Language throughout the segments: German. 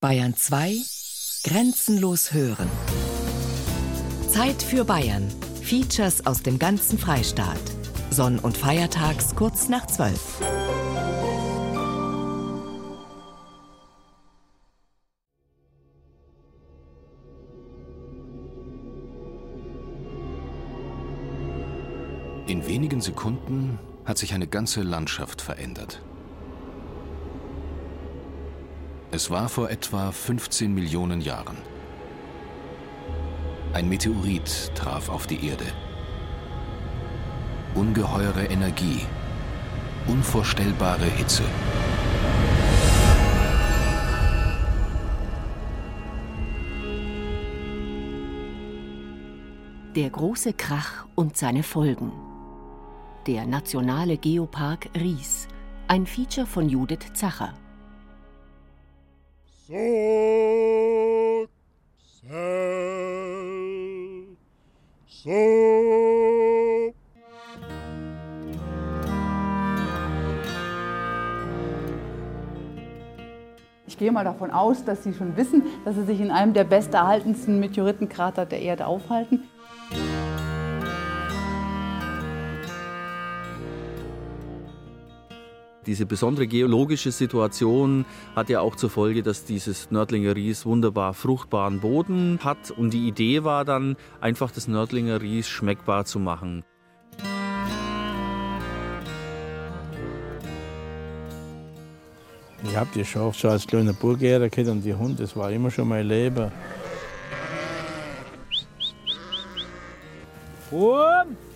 Bayern 2 Grenzenlos hören. Zeit für Bayern. Features aus dem ganzen Freistaat. Sonn- und Feiertags kurz nach 12. In wenigen Sekunden hat sich eine ganze Landschaft verändert. Es war vor etwa 15 Millionen Jahren. Ein Meteorit traf auf die Erde. Ungeheure Energie, unvorstellbare Hitze. Der große Krach und seine Folgen. Der Nationale Geopark Ries. Ein Feature von Judith Zacher. So, so. Ich gehe mal davon aus, dass Sie schon wissen, dass Sie sich in einem der besterhaltensten Meteoritenkrater der Erde aufhalten. Diese besondere geologische Situation hat ja auch zur Folge, dass dieses Nördlinger Ries wunderbar fruchtbaren Boden hat. Und die Idee war dann, einfach das Nördlinger Ries schmeckbar zu machen. Ich habe die Schafe schon als kleiner Burg gehabt und die Hunde, das war immer schon mein Leben. Um.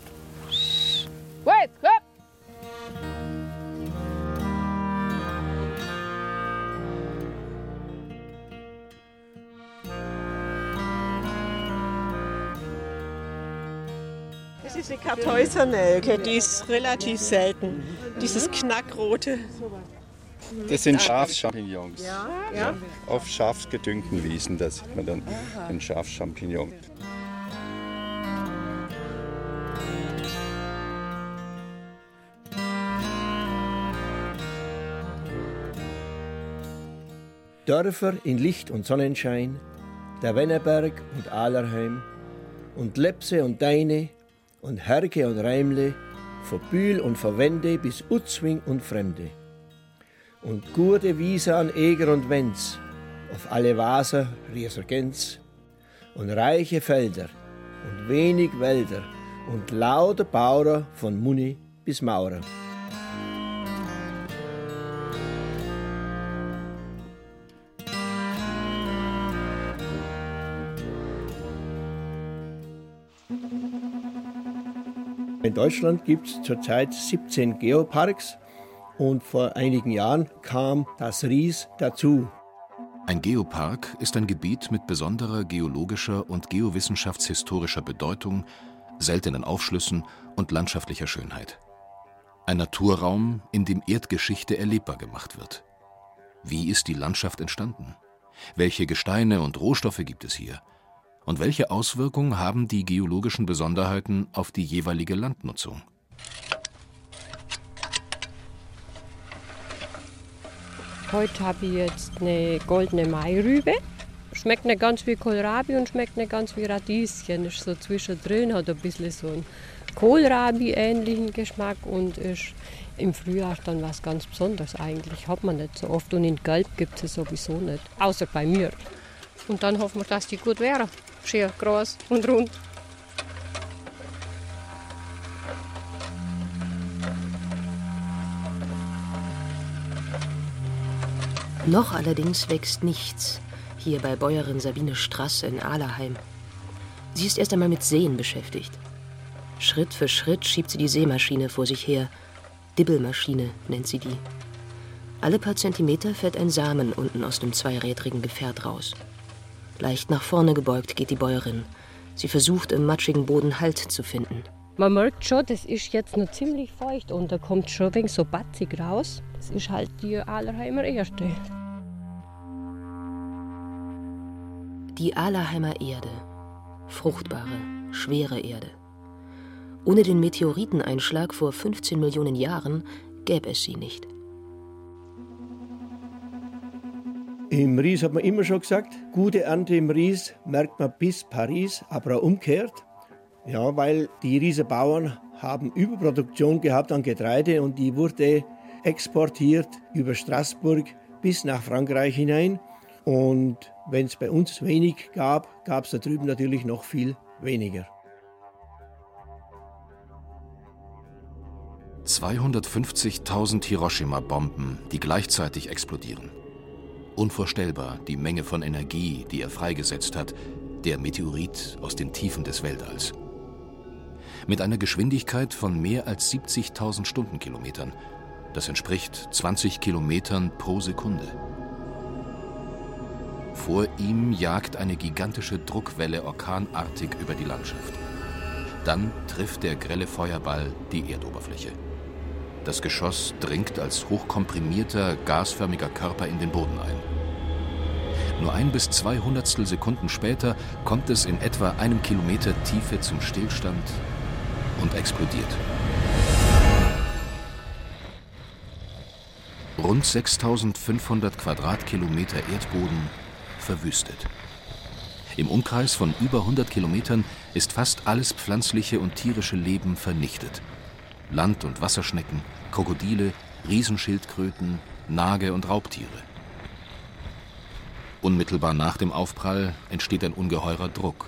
Das ist eine Kartäusernelke, die ist relativ selten. Dieses Knackrote. Das sind Schafschampignons. Ja, ja. Auf schafsgedüngten Wiesen, da sieht man dann den Schafchampignon. Dörfer in Licht und Sonnenschein, der Wennerberg und Ahlerheim und Lepse und Deine und Herke und Reimle, von Bühl und Verwende bis Utzwing und Fremde. Und gute Wiese an Eger und Wenz, auf alle Wasser Rieser Gänz, und reiche Felder und wenig Wälder und lauter Bauer von Muni bis Maurer. In Deutschland gibt es zurzeit 17 Geoparks und vor einigen Jahren kam das Ries dazu. Ein Geopark ist ein Gebiet mit besonderer geologischer und geowissenschaftshistorischer Bedeutung, seltenen Aufschlüssen und landschaftlicher Schönheit. Ein Naturraum, in dem Erdgeschichte erlebbar gemacht wird. Wie ist die Landschaft entstanden? Welche Gesteine und Rohstoffe gibt es hier? Und welche Auswirkungen haben die geologischen Besonderheiten auf die jeweilige Landnutzung? Heute habe ich jetzt eine goldene Mairübe. Schmeckt nicht ganz wie Kohlrabi und schmeckt nicht ganz wie Radieschen. Ist so zwischendrin, hat ein bisschen so einen Kohlrabi-ähnlichen Geschmack und ist im Frühjahr dann was ganz Besonderes eigentlich. Hat man nicht so oft und in Gelb gibt es sowieso nicht, außer bei mir. Und dann hoffen wir, dass die gut wäre. Schön groß und rund. Noch allerdings wächst nichts hier bei Bäuerin Sabine Strasse in Ahlerheim. Sie ist erst einmal mit Sehen beschäftigt. Schritt für Schritt schiebt sie die Sämaschine vor sich her. Dibbelmaschine nennt sie die. Alle paar Zentimeter fährt ein Samen unten aus dem zweirädrigen Gefährt raus. Leicht nach vorne gebeugt geht die Bäuerin. Sie versucht im matschigen Boden Halt zu finden. Man merkt schon, das ist jetzt noch ziemlich feucht und da kommt schon ein wenig so batzig raus. Das ist halt die Ahlerheimer erste. Die Ahlerheimer Erde. Fruchtbare, schwere Erde. Ohne den Meteoriteneinschlag vor 15 Millionen Jahren gäbe es sie nicht. Im Ries hat man immer schon gesagt, gute Ernte im Ries merkt man bis Paris, aber auch umgekehrt. Ja, weil die Riesenbauern haben Überproduktion gehabt an Getreide und die wurde exportiert über Straßburg bis nach Frankreich hinein. Und wenn es bei uns wenig gab, gab es da drüben natürlich noch viel weniger. 250.000 Hiroshima-Bomben, die gleichzeitig explodieren. Unvorstellbar die Menge von Energie, die er freigesetzt hat, der Meteorit aus den Tiefen des Weltalls. Mit einer Geschwindigkeit von mehr als 70.000 Stundenkilometern. Das entspricht 20 Kilometern pro Sekunde. Vor ihm jagt eine gigantische Druckwelle orkanartig über die Landschaft. Dann trifft der grelle Feuerball die Erdoberfläche. Das Geschoss dringt als hochkomprimierter, gasförmiger Körper in den Boden ein. Nur ein bis zwei Hundertstel Sekunden später kommt es in etwa einem Kilometer Tiefe zum Stillstand und explodiert. Rund 6500 Quadratkilometer Erdboden verwüstet. Im Umkreis von über 100 Kilometern ist fast alles pflanzliche und tierische Leben vernichtet. Land- und Wasserschnecken, Krokodile, Riesenschildkröten, Nage und Raubtiere. Unmittelbar nach dem Aufprall entsteht ein ungeheurer Druck.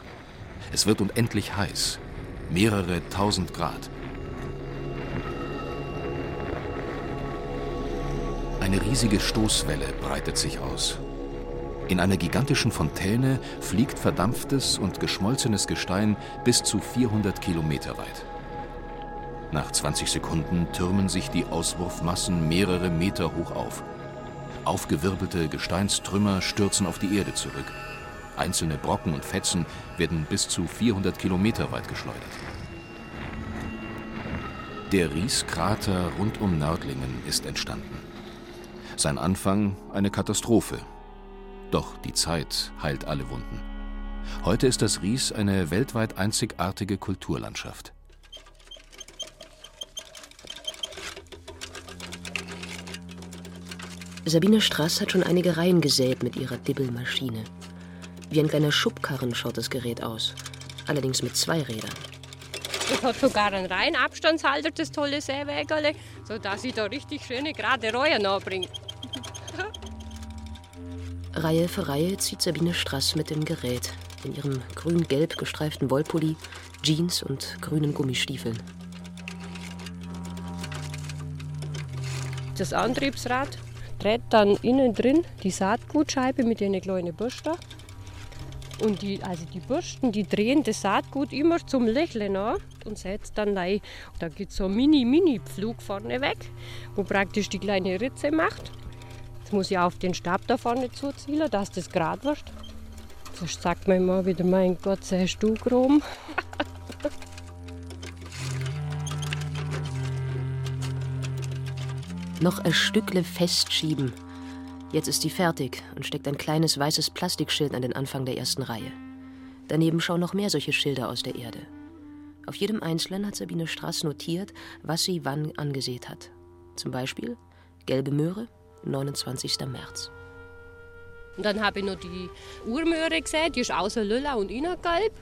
Es wird unendlich heiß, mehrere tausend Grad. Eine riesige Stoßwelle breitet sich aus. In einer gigantischen Fontäne fliegt verdampftes und geschmolzenes Gestein bis zu 400 Kilometer weit. Nach 20 Sekunden türmen sich die Auswurfmassen mehrere Meter hoch auf. Aufgewirbelte Gesteinstrümmer stürzen auf die Erde zurück. Einzelne Brocken und Fetzen werden bis zu 400 Kilometer weit geschleudert. Der Rieskrater rund um Nördlingen ist entstanden. Sein Anfang eine Katastrophe. Doch die Zeit heilt alle Wunden. Heute ist das Ries eine weltweit einzigartige Kulturlandschaft. Sabine Strass hat schon einige Reihen gesät mit ihrer Dibbelmaschine. Wie ein kleiner Schubkarren schaut das Gerät aus. Allerdings mit zwei Rädern. Es hat sogar einen Reihenabstandshalter, das tolle Säwägerle, sodass ich da richtig schöne gerade Reue nachbringe. Reihe für Reihe zieht Sabine Strass mit dem Gerät in ihrem grün-gelb gestreiften Wollpulli, Jeans und grünen Gummistiefeln. Das Antriebsrad dreht dann innen drin die Saatgutscheibe mit einer kleinen Bürste. Und die, also die Bürsten, die drehen das Saatgut immer zum Lächeln an und setzt dann rein. Da gibt es so einen Mini-Mini-Pflug vorne weg, wo praktisch die kleine Ritze macht. Jetzt muss ich auf den Stab da vorne zuziehen, dass das gerade wird. Sonst sagt man immer wieder, mein Gott, sei du rum. Noch ein Stückle festschieben. Jetzt ist die fertig und steckt ein kleines weißes Plastikschild an den Anfang der ersten Reihe. Daneben schauen noch mehr solche Schilder aus der Erde. Auf jedem einzelnen hat Sabine Straß notiert, was sie wann angesät hat. Zum Beispiel gelbe Möhre, 29. März. Und dann habe ich noch die Urmöhre gesehen, die ist außer lila und innen gelb.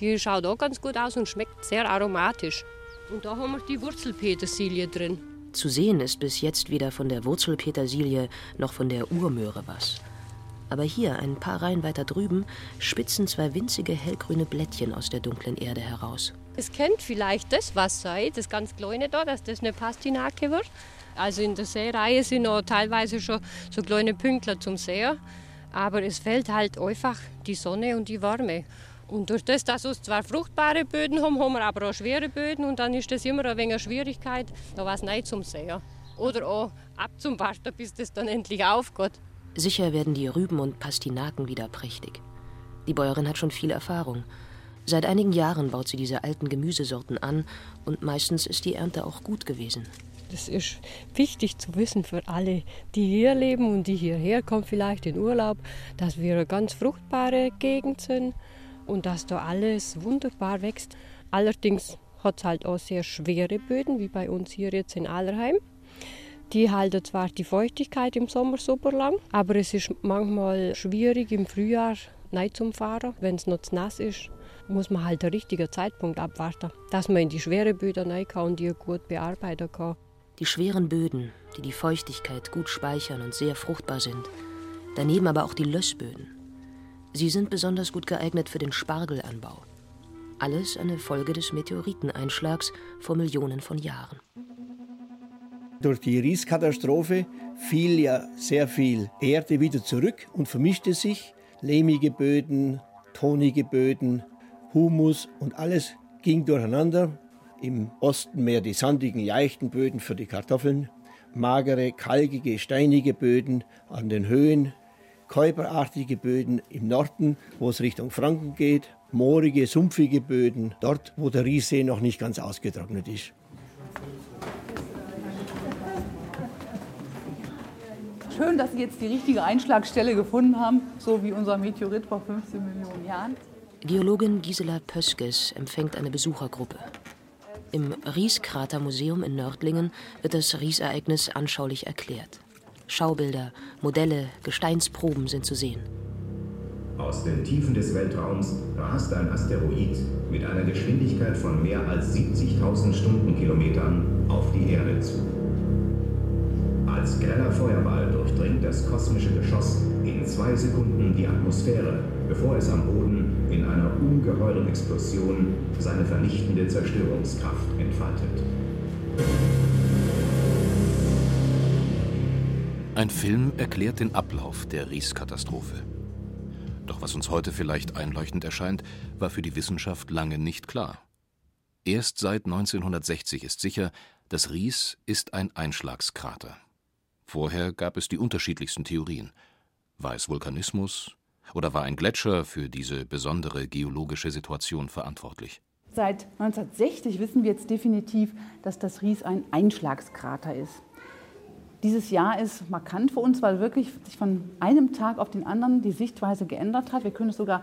Die schaut auch ganz gut aus und schmeckt sehr aromatisch. Und da haben wir die Wurzelpetersilie drin. Zu sehen ist bis jetzt weder von der Wurzelpetersilie noch von der Urmöhre was. Aber hier, ein paar Reihen weiter drüben, spitzen zwei winzige hellgrüne Blättchen aus der dunklen Erde heraus. Es kennt vielleicht das was sei, das ganz kleine da, dass das eine Pastinake wird. Also in der Seereihe sind noch teilweise schon so kleine Pünktler zum Sehen. Aber es fällt halt einfach die Sonne und die Wärme. Und durch das, dass wir zwar fruchtbare Böden haben, haben wir aber auch schwere Böden und dann ist das immer ein wenig eine Schwierigkeit, da was nicht zum Sehen. Oder auch abzuwarten, bis das dann endlich aufgeht. Sicher werden die Rüben und Pastinaken wieder prächtig. Die Bäuerin hat schon viel Erfahrung. Seit einigen Jahren baut sie diese alten Gemüsesorten an und meistens ist die Ernte auch gut gewesen. Das ist wichtig zu wissen für alle, die hier leben und die hierher kommen, vielleicht in Urlaub, dass wir eine ganz fruchtbare Gegend sind und dass da alles wunderbar wächst. Allerdings hat es halt auch sehr schwere Böden, wie bei uns hier jetzt in Allerheim. Die halten zwar die Feuchtigkeit im Sommer super lang, aber es ist manchmal schwierig im Frühjahr nicht zum Fahren. Wenn es noch zu nass ist, muss man halt den richtigen Zeitpunkt abwarten, dass man in die schweren Böden rein kann und die gut bearbeiten kann. Die schweren Böden, die die Feuchtigkeit gut speichern und sehr fruchtbar sind. Daneben aber auch die Lössböden. Sie sind besonders gut geeignet für den Spargelanbau. Alles eine Folge des Meteoriteneinschlags vor Millionen von Jahren. Durch die Rieskatastrophe fiel ja sehr viel Erde wieder zurück und vermischte sich. Lehmige Böden, tonige Böden, Humus und alles ging durcheinander. Im Osten mehr die sandigen, leichten Böden für die Kartoffeln, magere, kalkige, steinige Böden an den Höhen, käuberartige Böden im Norden, wo es Richtung Franken geht, moorige, sumpfige Böden, dort, wo der Riessee noch nicht ganz ausgetrocknet ist. Schön, dass Sie jetzt die richtige Einschlagstelle gefunden haben, so wie unser Meteorit vor 15 Millionen Jahren. Geologin Gisela Pöskes empfängt eine Besuchergruppe. Im Rieskratermuseum in Nördlingen wird das Riesereignis anschaulich erklärt. Schaubilder, Modelle, Gesteinsproben sind zu sehen. Aus den Tiefen des Weltraums rast ein Asteroid mit einer Geschwindigkeit von mehr als 70.000 Stundenkilometern auf die Erde zu. Als greller Feuerball durchdringt das kosmische Geschoss in zwei Sekunden die Atmosphäre, bevor es am Boden in einer ungeheuren Explosion seine vernichtende Zerstörungskraft entfaltet. Ein Film erklärt den Ablauf der Ries-Katastrophe. Doch was uns heute vielleicht einleuchtend erscheint, war für die Wissenschaft lange nicht klar. Erst seit 1960 ist sicher, das Ries ist ein Einschlagskrater. Vorher gab es die unterschiedlichsten Theorien. War es Vulkanismus oder war ein Gletscher für diese besondere geologische Situation verantwortlich? Seit 1960 wissen wir jetzt definitiv, dass das Ries ein Einschlagskrater ist. Dieses Jahr ist markant für uns, weil wirklich sich von einem Tag auf den anderen die Sichtweise geändert hat. Wir können es sogar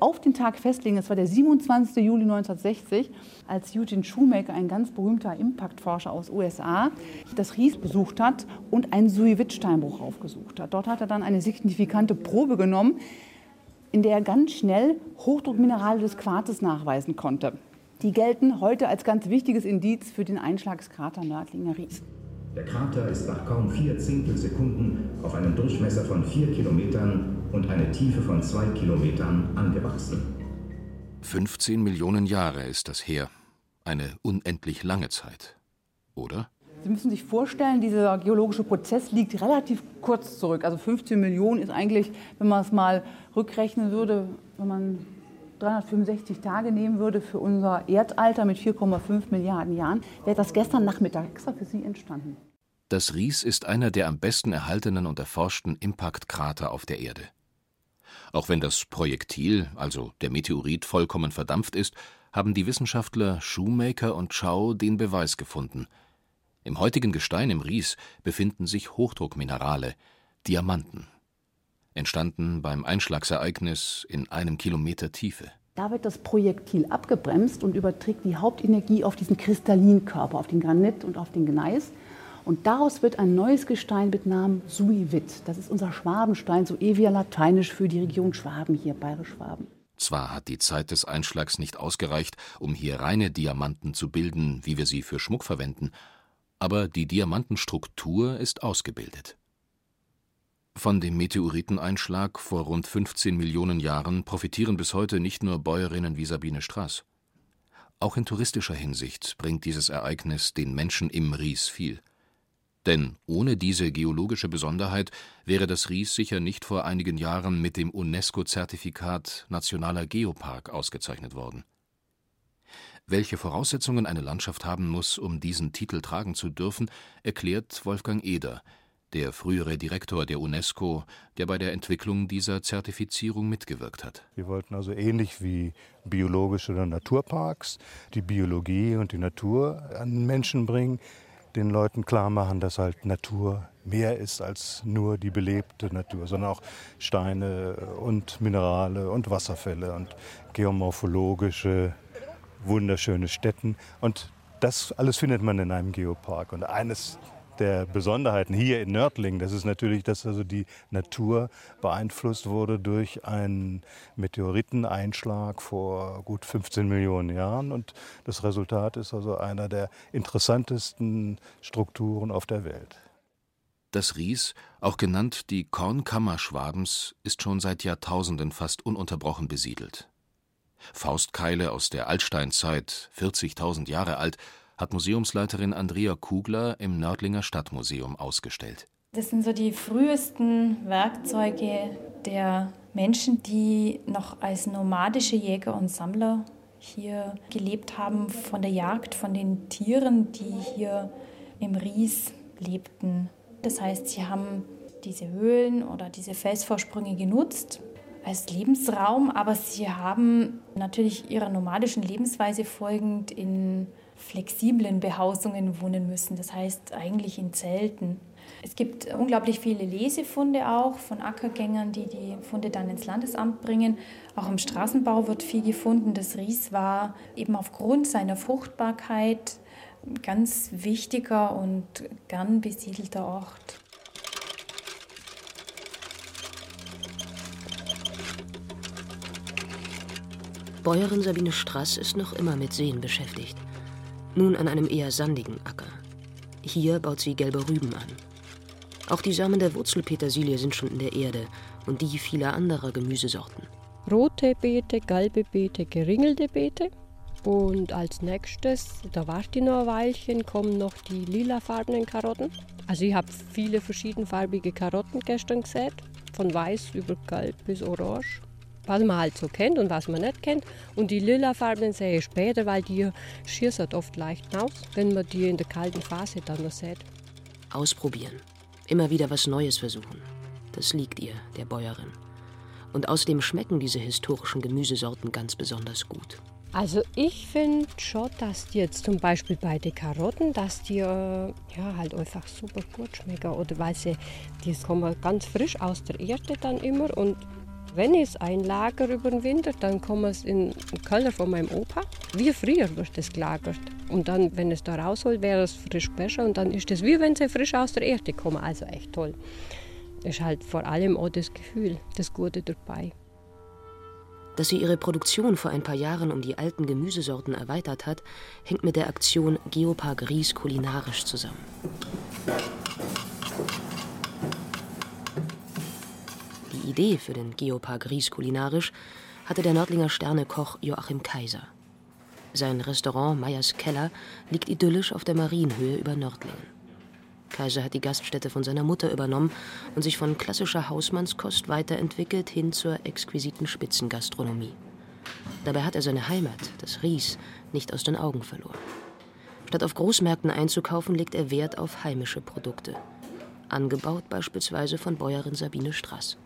auf den Tag festlegen. Es war der 27. Juli 1960, als Eugene Shoemaker, ein ganz berühmter Impaktforscher aus USA, das Ries besucht hat und einen Suiwit-Steinbruch aufgesucht hat. Dort hat er dann eine signifikante Probe genommen, in der er ganz schnell Hochdruckminerale des Quarzes nachweisen konnte. Die gelten heute als ganz wichtiges Indiz für den Einschlagskrater Nördlinger Ries. Der Krater ist nach kaum vier Zehntelsekunden auf einen Durchmesser von vier Kilometern und eine Tiefe von zwei Kilometern angewachsen. 15 Millionen Jahre ist das her. Eine unendlich lange Zeit. Oder? Sie müssen sich vorstellen, dieser geologische Prozess liegt relativ kurz zurück. Also 15 Millionen ist eigentlich, wenn man es mal rückrechnen würde, wenn man 365 Tage nehmen würde für unser Erdalter mit 4,5 Milliarden Jahren, wäre das gestern Nachmittag extra für Sie entstanden. Das Ries ist einer der am besten erhaltenen und erforschten Impaktkrater auf der Erde. Auch wenn das Projektil, also der Meteorit, vollkommen verdampft ist, haben die Wissenschaftler Shoemaker und Chow den Beweis gefunden. Im heutigen Gestein im Ries befinden sich Hochdruckminerale, Diamanten entstanden beim Einschlagsereignis in einem Kilometer Tiefe. Da wird das Projektil abgebremst und überträgt die Hauptenergie auf diesen Kristallinkörper, auf den Granit und auf den Gneis. Und daraus wird ein neues Gestein mit Namen Suivit. Das ist unser Schwabenstein, so eh wie lateinisch für die Region Schwaben hier, Bayerisch-Schwaben. Zwar hat die Zeit des Einschlags nicht ausgereicht, um hier reine Diamanten zu bilden, wie wir sie für Schmuck verwenden, aber die Diamantenstruktur ist ausgebildet. Von dem Meteoriteneinschlag vor rund 15 Millionen Jahren profitieren bis heute nicht nur Bäuerinnen wie Sabine Straß. Auch in touristischer Hinsicht bringt dieses Ereignis den Menschen im Ries viel. Denn ohne diese geologische Besonderheit wäre das Ries sicher nicht vor einigen Jahren mit dem UNESCO-Zertifikat Nationaler Geopark ausgezeichnet worden. Welche Voraussetzungen eine Landschaft haben muss, um diesen Titel tragen zu dürfen, erklärt Wolfgang Eder, der frühere Direktor der UNESCO, der bei der Entwicklung dieser Zertifizierung mitgewirkt hat. Wir wollten also ähnlich wie biologische oder Naturparks die Biologie und die Natur an Menschen bringen, den Leuten klar machen, dass halt Natur mehr ist als nur die belebte Natur, sondern auch Steine und Minerale und Wasserfälle und geomorphologische wunderschöne Städten und das alles findet man in einem Geopark und eines der Besonderheiten hier in Nördlingen, das ist natürlich, dass also die Natur beeinflusst wurde durch einen Meteoriteneinschlag vor gut 15 Millionen Jahren. Und das Resultat ist also einer der interessantesten Strukturen auf der Welt. Das Ries, auch genannt die Kornkammer Schwabens, ist schon seit Jahrtausenden fast ununterbrochen besiedelt. Faustkeile aus der Altsteinzeit, 40.000 Jahre alt, hat Museumsleiterin Andrea Kugler im Nördlinger Stadtmuseum ausgestellt. Das sind so die frühesten Werkzeuge der Menschen, die noch als nomadische Jäger und Sammler hier gelebt haben, von der Jagd, von den Tieren, die hier im Ries lebten. Das heißt, sie haben diese Höhlen oder diese Felsvorsprünge genutzt als Lebensraum, aber sie haben natürlich ihrer nomadischen Lebensweise folgend in flexiblen Behausungen wohnen müssen, das heißt eigentlich in Zelten. Es gibt unglaublich viele Lesefunde auch von Ackergängern, die die Funde dann ins Landesamt bringen. Auch im Straßenbau wird viel gefunden. Das Ries war eben aufgrund seiner Fruchtbarkeit ein ganz wichtiger und gern besiedelter Ort. Bäuerin Sabine Strass ist noch immer mit Seen beschäftigt. Nun an einem eher sandigen Acker. Hier baut sie gelbe Rüben an. Auch die Samen der Wurzelpetersilie sind schon in der Erde und die vieler anderer Gemüsesorten. Rote Beete, gelbe Beete, geringelte Beete. Und als nächstes, da warte ich noch ein Weilchen, kommen noch die lilafarbenen Karotten. Also ich habe viele verschiedenfarbige Karotten gestern gesät, von weiß über gelb bis orange was man halt so kennt und was man nicht kennt. Und die lilafarbenen sehe ich später, weil die schießt oft leicht aus, wenn man die in der kalten Phase dann noch sieht. Ausprobieren. Immer wieder was Neues versuchen. Das liegt ihr, der Bäuerin. Und außerdem schmecken diese historischen Gemüsesorten ganz besonders gut. Also ich finde schon, dass die jetzt zum Beispiel bei den Karotten, dass die äh, ja halt einfach super gut schmecken. Oder weil sie, die kommen ganz frisch aus der Erde dann immer und wenn ich es einlagere über den Winter, dann kommt es in den Keller von meinem Opa. Wie früher wird das gelagert. Und dann, wenn es da rausholt, wäre es frisch besser. Und dann ist es wie wenn sie frisch aus der Erde kommen. Also echt toll. Ist halt vor allem auch das Gefühl, das Gute dabei. Dass sie ihre Produktion vor ein paar Jahren um die alten Gemüsesorten erweitert hat, hängt mit der Aktion Geopark Ries kulinarisch zusammen. Idee für den Geopark Ries kulinarisch hatte der Nördlinger Sternekoch Joachim Kaiser. Sein Restaurant Meyers Keller liegt idyllisch auf der Marienhöhe über Nördlingen. Kaiser hat die Gaststätte von seiner Mutter übernommen und sich von klassischer Hausmannskost weiterentwickelt hin zur exquisiten Spitzengastronomie. Dabei hat er seine Heimat, das Ries, nicht aus den Augen verloren. Statt auf Großmärkten einzukaufen, legt er Wert auf heimische Produkte. Angebaut beispielsweise von Bäuerin Sabine Strass.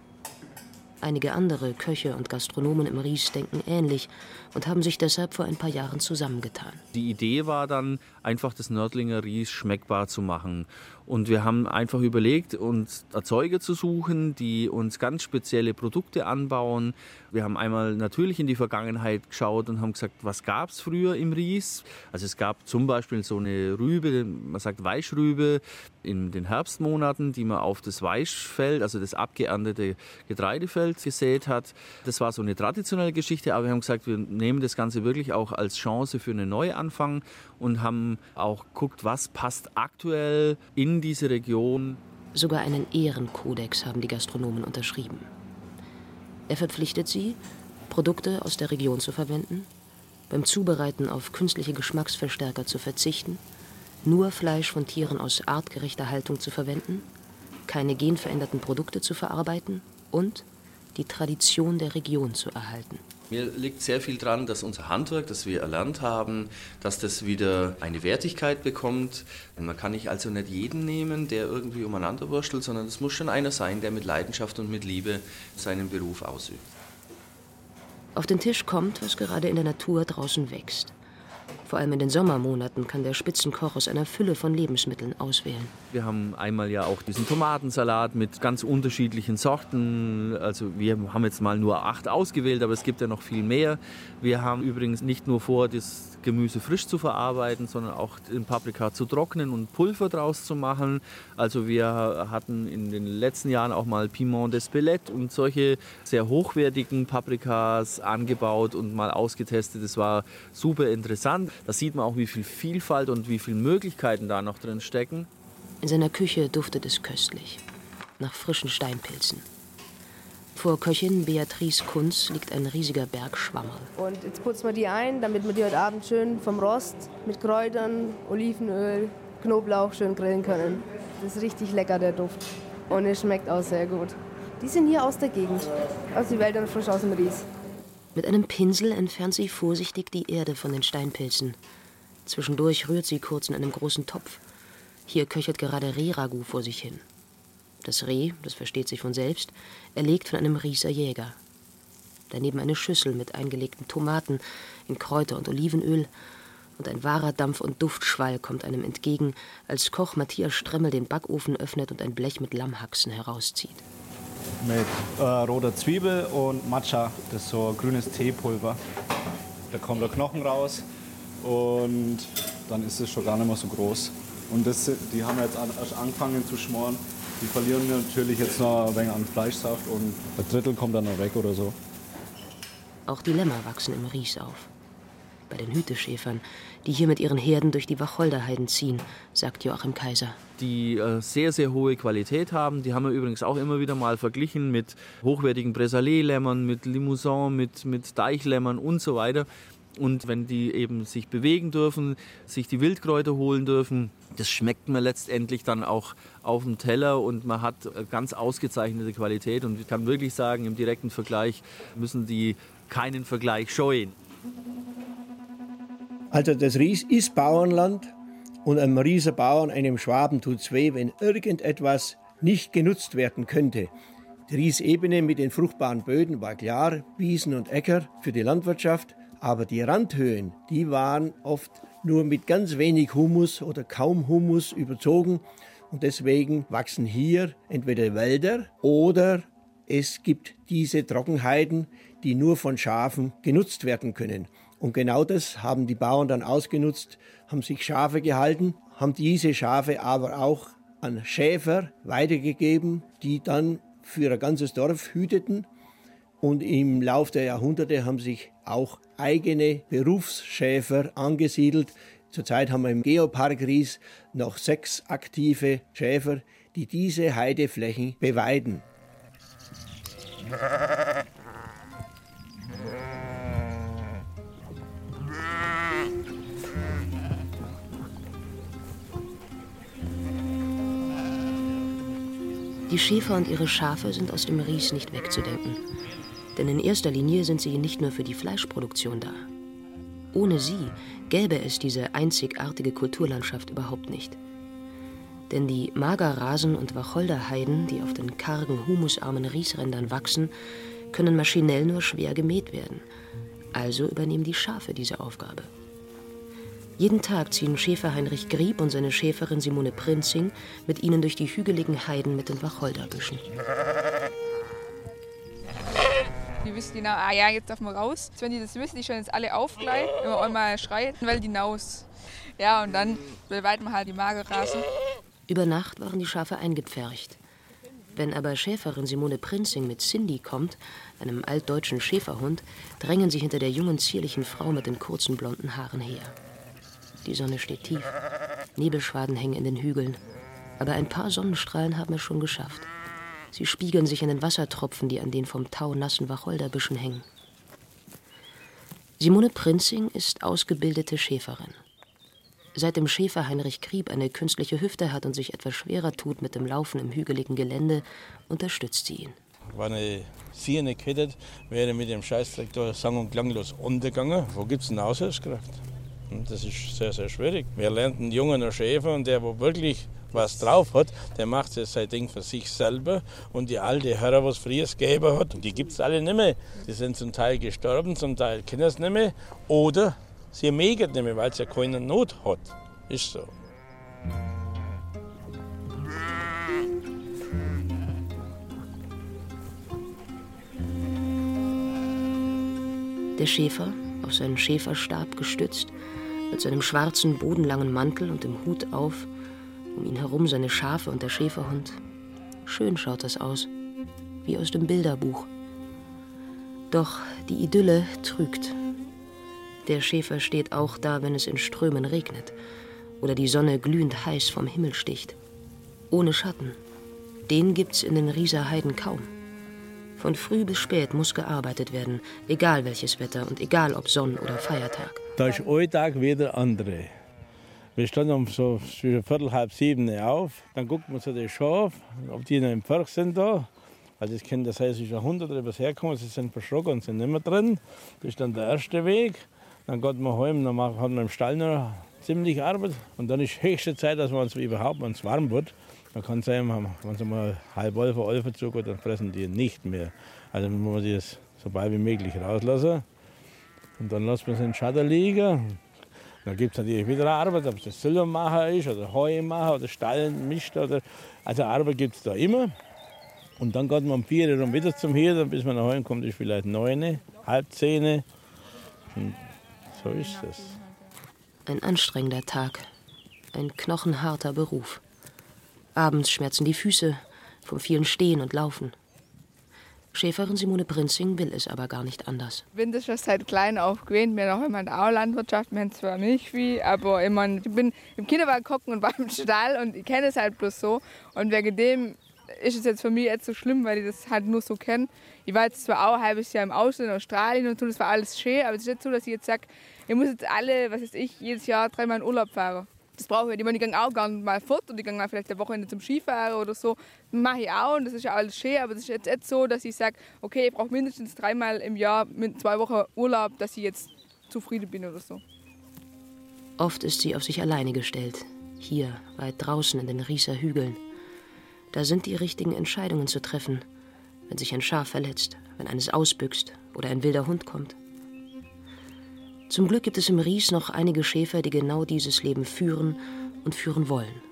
Einige andere Köche und Gastronomen im Ries denken ähnlich und haben sich deshalb vor ein paar Jahren zusammengetan. Die Idee war dann, einfach das Nördlinger Ries schmeckbar zu machen. Und wir haben einfach überlegt, uns Erzeuger zu suchen, die uns ganz spezielle Produkte anbauen. Wir haben einmal natürlich in die Vergangenheit geschaut und haben gesagt, was gab es früher im Ries? Also es gab zum Beispiel so eine Rübe, man sagt Weißrübe, in den Herbstmonaten, die man auf das Weißfeld, also das abgeerntete Getreidefeld gesät hat. Das war so eine traditionelle Geschichte, aber wir haben gesagt, wir nehmen das Ganze wirklich auch als Chance für einen Neuanfang und haben auch geguckt, was passt aktuell in diese Region. Sogar einen Ehrenkodex haben die Gastronomen unterschrieben. Er verpflichtet sie, Produkte aus der Region zu verwenden, beim Zubereiten auf künstliche Geschmacksverstärker zu verzichten, nur Fleisch von Tieren aus artgerechter Haltung zu verwenden, keine genveränderten Produkte zu verarbeiten und die Tradition der Region zu erhalten. Mir liegt sehr viel daran, dass unser Handwerk, das wir erlernt haben, dass das wieder eine Wertigkeit bekommt. Man kann nicht also nicht jeden nehmen, der irgendwie umeinander wurstelt, sondern es muss schon einer sein, der mit Leidenschaft und mit Liebe seinen Beruf ausübt. Auf den Tisch kommt, was gerade in der Natur draußen wächst. Vor allem in den Sommermonaten kann der Spitzenkoch aus einer Fülle von Lebensmitteln auswählen. Wir haben einmal ja auch diesen Tomatensalat mit ganz unterschiedlichen Sorten. Also wir haben jetzt mal nur acht ausgewählt, aber es gibt ja noch viel mehr. Wir haben übrigens nicht nur vor, das Gemüse frisch zu verarbeiten, sondern auch den Paprika zu trocknen und Pulver draus zu machen. Also wir hatten in den letzten Jahren auch mal Piment d'Espelette und solche sehr hochwertigen Paprikas angebaut und mal ausgetestet. Das war super interessant. Da sieht man auch, wie viel Vielfalt und wie viele Möglichkeiten da noch drin stecken. In seiner Küche duftet es köstlich. Nach frischen Steinpilzen. Vor Köchin Beatrice Kunz liegt ein riesiger Berg Schwammerl. Und jetzt putzen wir die ein, damit wir die heute Abend schön vom Rost mit Kräutern, Olivenöl, Knoblauch schön grillen können. Das ist richtig lecker, der Duft. Und es schmeckt auch sehr gut. Die sind hier aus der Gegend, aus den Wäldern frisch aus dem Ries. Mit einem Pinsel entfernt sie vorsichtig die Erde von den Steinpilzen. Zwischendurch rührt sie kurz in einem großen Topf. Hier köchert gerade Rehragout vor sich hin. Das Reh, das versteht sich von selbst, erlegt von einem Rieser Jäger. Daneben eine Schüssel mit eingelegten Tomaten in Kräuter und Olivenöl und ein wahrer Dampf- und Duftschwall kommt einem entgegen, als Koch Matthias Stremmel den Backofen öffnet und ein Blech mit Lammhaxen herauszieht. Mit äh, roter Zwiebel und Matcha, das ist so grünes Teepulver. Da kommt der Knochen raus und dann ist es schon gar nicht mehr so groß. Und das, die haben jetzt erst angefangen zu schmoren. Die verlieren natürlich jetzt noch ein wenig an Fleischsaft und ein Drittel kommt dann noch weg oder so. Auch die Lämmer wachsen im Ries auf. Bei den Hüteschäfern, die hier mit ihren Herden durch die Wacholderheiden ziehen, sagt Joachim Kaiser. Die äh, sehr, sehr hohe Qualität haben. Die haben wir übrigens auch immer wieder mal verglichen mit hochwertigen Bresalet-Lämmern, mit Limousin, mit, mit Deichlämmern und so weiter. Und wenn die eben sich bewegen dürfen, sich die Wildkräuter holen dürfen, das schmeckt man letztendlich dann auch auf dem Teller und man hat ganz ausgezeichnete Qualität. Und ich kann wirklich sagen, im direkten Vergleich müssen die keinen Vergleich scheuen. Also das Ries ist Bauernland und einem Rieser Bauern, einem Schwaben tut es weh, wenn irgendetwas nicht genutzt werden könnte. Die Riesebene mit den fruchtbaren Böden war klar, Wiesen und Äcker für die Landwirtschaft, aber die Randhöhen, die waren oft nur mit ganz wenig Humus oder kaum Humus überzogen und deswegen wachsen hier entweder Wälder oder es gibt diese Trockenheiten, die nur von Schafen genutzt werden können. Und genau das haben die Bauern dann ausgenutzt, haben sich Schafe gehalten, haben diese Schafe aber auch an Schäfer weitergegeben, die dann für ein ganzes Dorf hüteten. Und im Lauf der Jahrhunderte haben sich auch eigene Berufsschäfer angesiedelt. Zurzeit haben wir im Geopark Ries noch sechs aktive Schäfer, die diese Heideflächen beweiden. Die Schäfer und ihre Schafe sind aus dem Ries nicht wegzudenken. Denn in erster Linie sind sie nicht nur für die Fleischproduktion da. Ohne sie gäbe es diese einzigartige Kulturlandschaft überhaupt nicht. Denn die Magerrasen und Wacholderheiden, die auf den kargen, humusarmen Riesrändern wachsen, können maschinell nur schwer gemäht werden. Also übernehmen die Schafe diese Aufgabe. Jeden Tag ziehen Schäfer Heinrich Grieb und seine Schäferin Simone Prinzing mit ihnen durch die hügeligen Heiden mit den Wacholderbüschen. Die wissen genau, ah ja, jetzt darf man raus. Wenn die das wissen, die schauen jetzt alle auf gleich, wenn man einmal schreit, weil die hinaus. Ja, und dann beweiden wir halt die Magerrasen. Über Nacht waren die Schafe eingepfercht. Wenn aber Schäferin Simone Prinzing mit Cindy kommt, einem altdeutschen Schäferhund, drängen sie hinter der jungen, zierlichen Frau mit den kurzen blonden Haaren her. Die Sonne steht tief. Nebelschwaden hängen in den Hügeln. Aber ein paar Sonnenstrahlen haben es schon geschafft. Sie spiegeln sich in den Wassertropfen, die an den vom Tau nassen Wacholderbüschen hängen. Simone Prinzing ist ausgebildete Schäferin. Seit dem Schäfer Heinrich Krieb eine künstliche Hüfte hat und sich etwas schwerer tut mit dem Laufen im hügeligen Gelände, unterstützt sie ihn. Wenn ich sie nicht hätte, wäre mit dem Scheißfleck da sang- und klanglos untergegangen. Wo gibt es eine Aushilfskraft? Das ist sehr, sehr schwierig. Wir lernen einen jungen Schäfer und der, wo wirklich was drauf hat, der macht jetzt sein Ding für sich selber. Und die alte Herren, was früher gegeben hat, die gibt es alle nicht mehr. Die sind zum Teil gestorben, zum Teil kennen es nicht mehr. Oder Sie mögen nicht mehr, weil sie ja keine Not hat. Ist so. Der Schäfer, auf seinen Schäferstab gestützt, mit seinem schwarzen, bodenlangen Mantel und dem Hut auf, um ihn herum seine Schafe und der Schäferhund. Schön schaut das aus, wie aus dem Bilderbuch. Doch die Idylle trügt. Der Schäfer steht auch da, wenn es in Strömen regnet oder die Sonne glühend heiß vom Himmel sticht. Ohne Schatten. Den gibt's in den Rieser Heiden kaum. Von früh bis spät muss gearbeitet werden, egal welches Wetter und egal ob Sonn- oder Feiertag. Da ist Alltag wieder andere. Wir standen um so zwischen Viertel, halb sieben auf. Dann guckt man zu den Schaf, ob die noch im Pferd sind da. Also das Kind, das heißt, es ist ein Hundert oder was herkommen, sie sind verschrocken und sind nicht mehr drin. Das ist dann der erste Weg. Dann geht man heim, dann hat man im Stall noch ziemlich Arbeit. Und dann ist höchste Zeit, dass man überhaupt, wenn es warm wird, man kann sagen, wenn sie mal halb Wolf Olfe zugeht, dann fressen die nicht mehr. Also muss man die das so bald wie möglich rauslassen. Und dann lässt man sie in den Schatten liegen. Dann gibt es natürlich wieder Arbeit, ob es das Silbermacher ist oder Heumacher oder Stallen. Oder, also Arbeit gibt es da immer. Und dann geht man um vier Uhr wieder zum Hirten, bis man nach Hause kommt, ist vielleicht neun, halb zehn. Und so ist es. Ein anstrengender Tag, ein knochenharter Beruf. Abends schmerzen die Füße vom vielen Stehen und Laufen. Schäferin Simone Prinzing will es aber gar nicht anders. Ich bin das schon seit klein auf gewöhnt. Wir haben immer in Landwirtschaft, wir haben zwar Milchvieh, aber mein, ich bin im Kinderwagen gucken und war im Stall und ich kenne es halt bloß so. Und wegen dem ist es jetzt für mich jetzt so schlimm, weil ich das halt nur so kenne. Ich war jetzt zwar auch ein halbes Jahr im Ausland in Australien und so, das war alles schön, aber es ist nicht so, dass ich jetzt sage, ich muss jetzt alle, was weiß ich, jedes Jahr dreimal in Urlaub fahren. Das brauche ich nicht. Ich, meine, ich gehe auch gerne mal fort und ich gehe vielleicht eine Wochenende zum Skifahren oder so. Das mache ich auch und das ist ja alles schön, aber es ist jetzt nicht so, dass ich sage, okay, ich brauche mindestens dreimal im Jahr mit zwei Wochen Urlaub, dass ich jetzt zufrieden bin oder so. Oft ist sie auf sich alleine gestellt. Hier, weit draußen in den Rieser Hügeln. Da sind die richtigen Entscheidungen zu treffen, wenn sich ein Schaf verletzt, wenn eines ausbüchst oder ein wilder Hund kommt. Zum Glück gibt es im Ries noch einige Schäfer, die genau dieses Leben führen und führen wollen.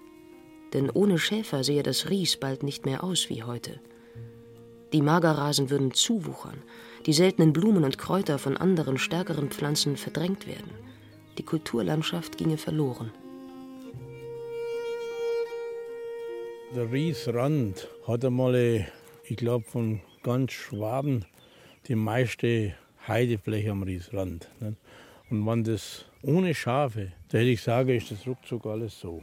Denn ohne Schäfer sehe das Ries bald nicht mehr aus wie heute. Die Magerrasen würden zuwuchern, die seltenen Blumen und Kräuter von anderen stärkeren Pflanzen verdrängt werden. Die Kulturlandschaft ginge verloren. Der Riesrand hat einmal, ich glaube, von ganz Schwaben die meiste Heidefläche am Riesrand. Nicht? Und wenn das ohne Schafe, da hätte ich sagen, ist das ruckzuck alles so.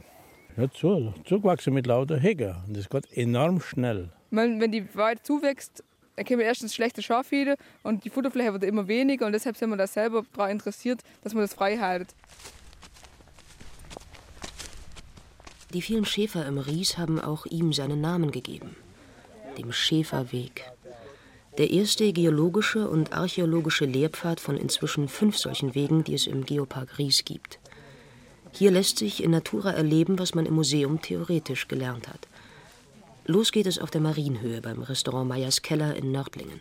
Ja, so, zugewachsen mit lauter Hecke. Und das geht enorm schnell. Wenn, wenn die Weide zuwächst, dann kommen erstens schlechte Schafhede und die Futterfläche wird immer weniger. Und deshalb sind wir da selber daran interessiert, dass man das frei haltet. Die vielen Schäfer im Ries haben auch ihm seinen Namen gegeben. Dem Schäferweg. Der erste geologische und archäologische Lehrpfad von inzwischen fünf solchen Wegen, die es im Geopark Ries gibt. Hier lässt sich in Natura erleben, was man im Museum theoretisch gelernt hat. Los geht es auf der Marienhöhe beim Restaurant Meyers Keller in Nördlingen.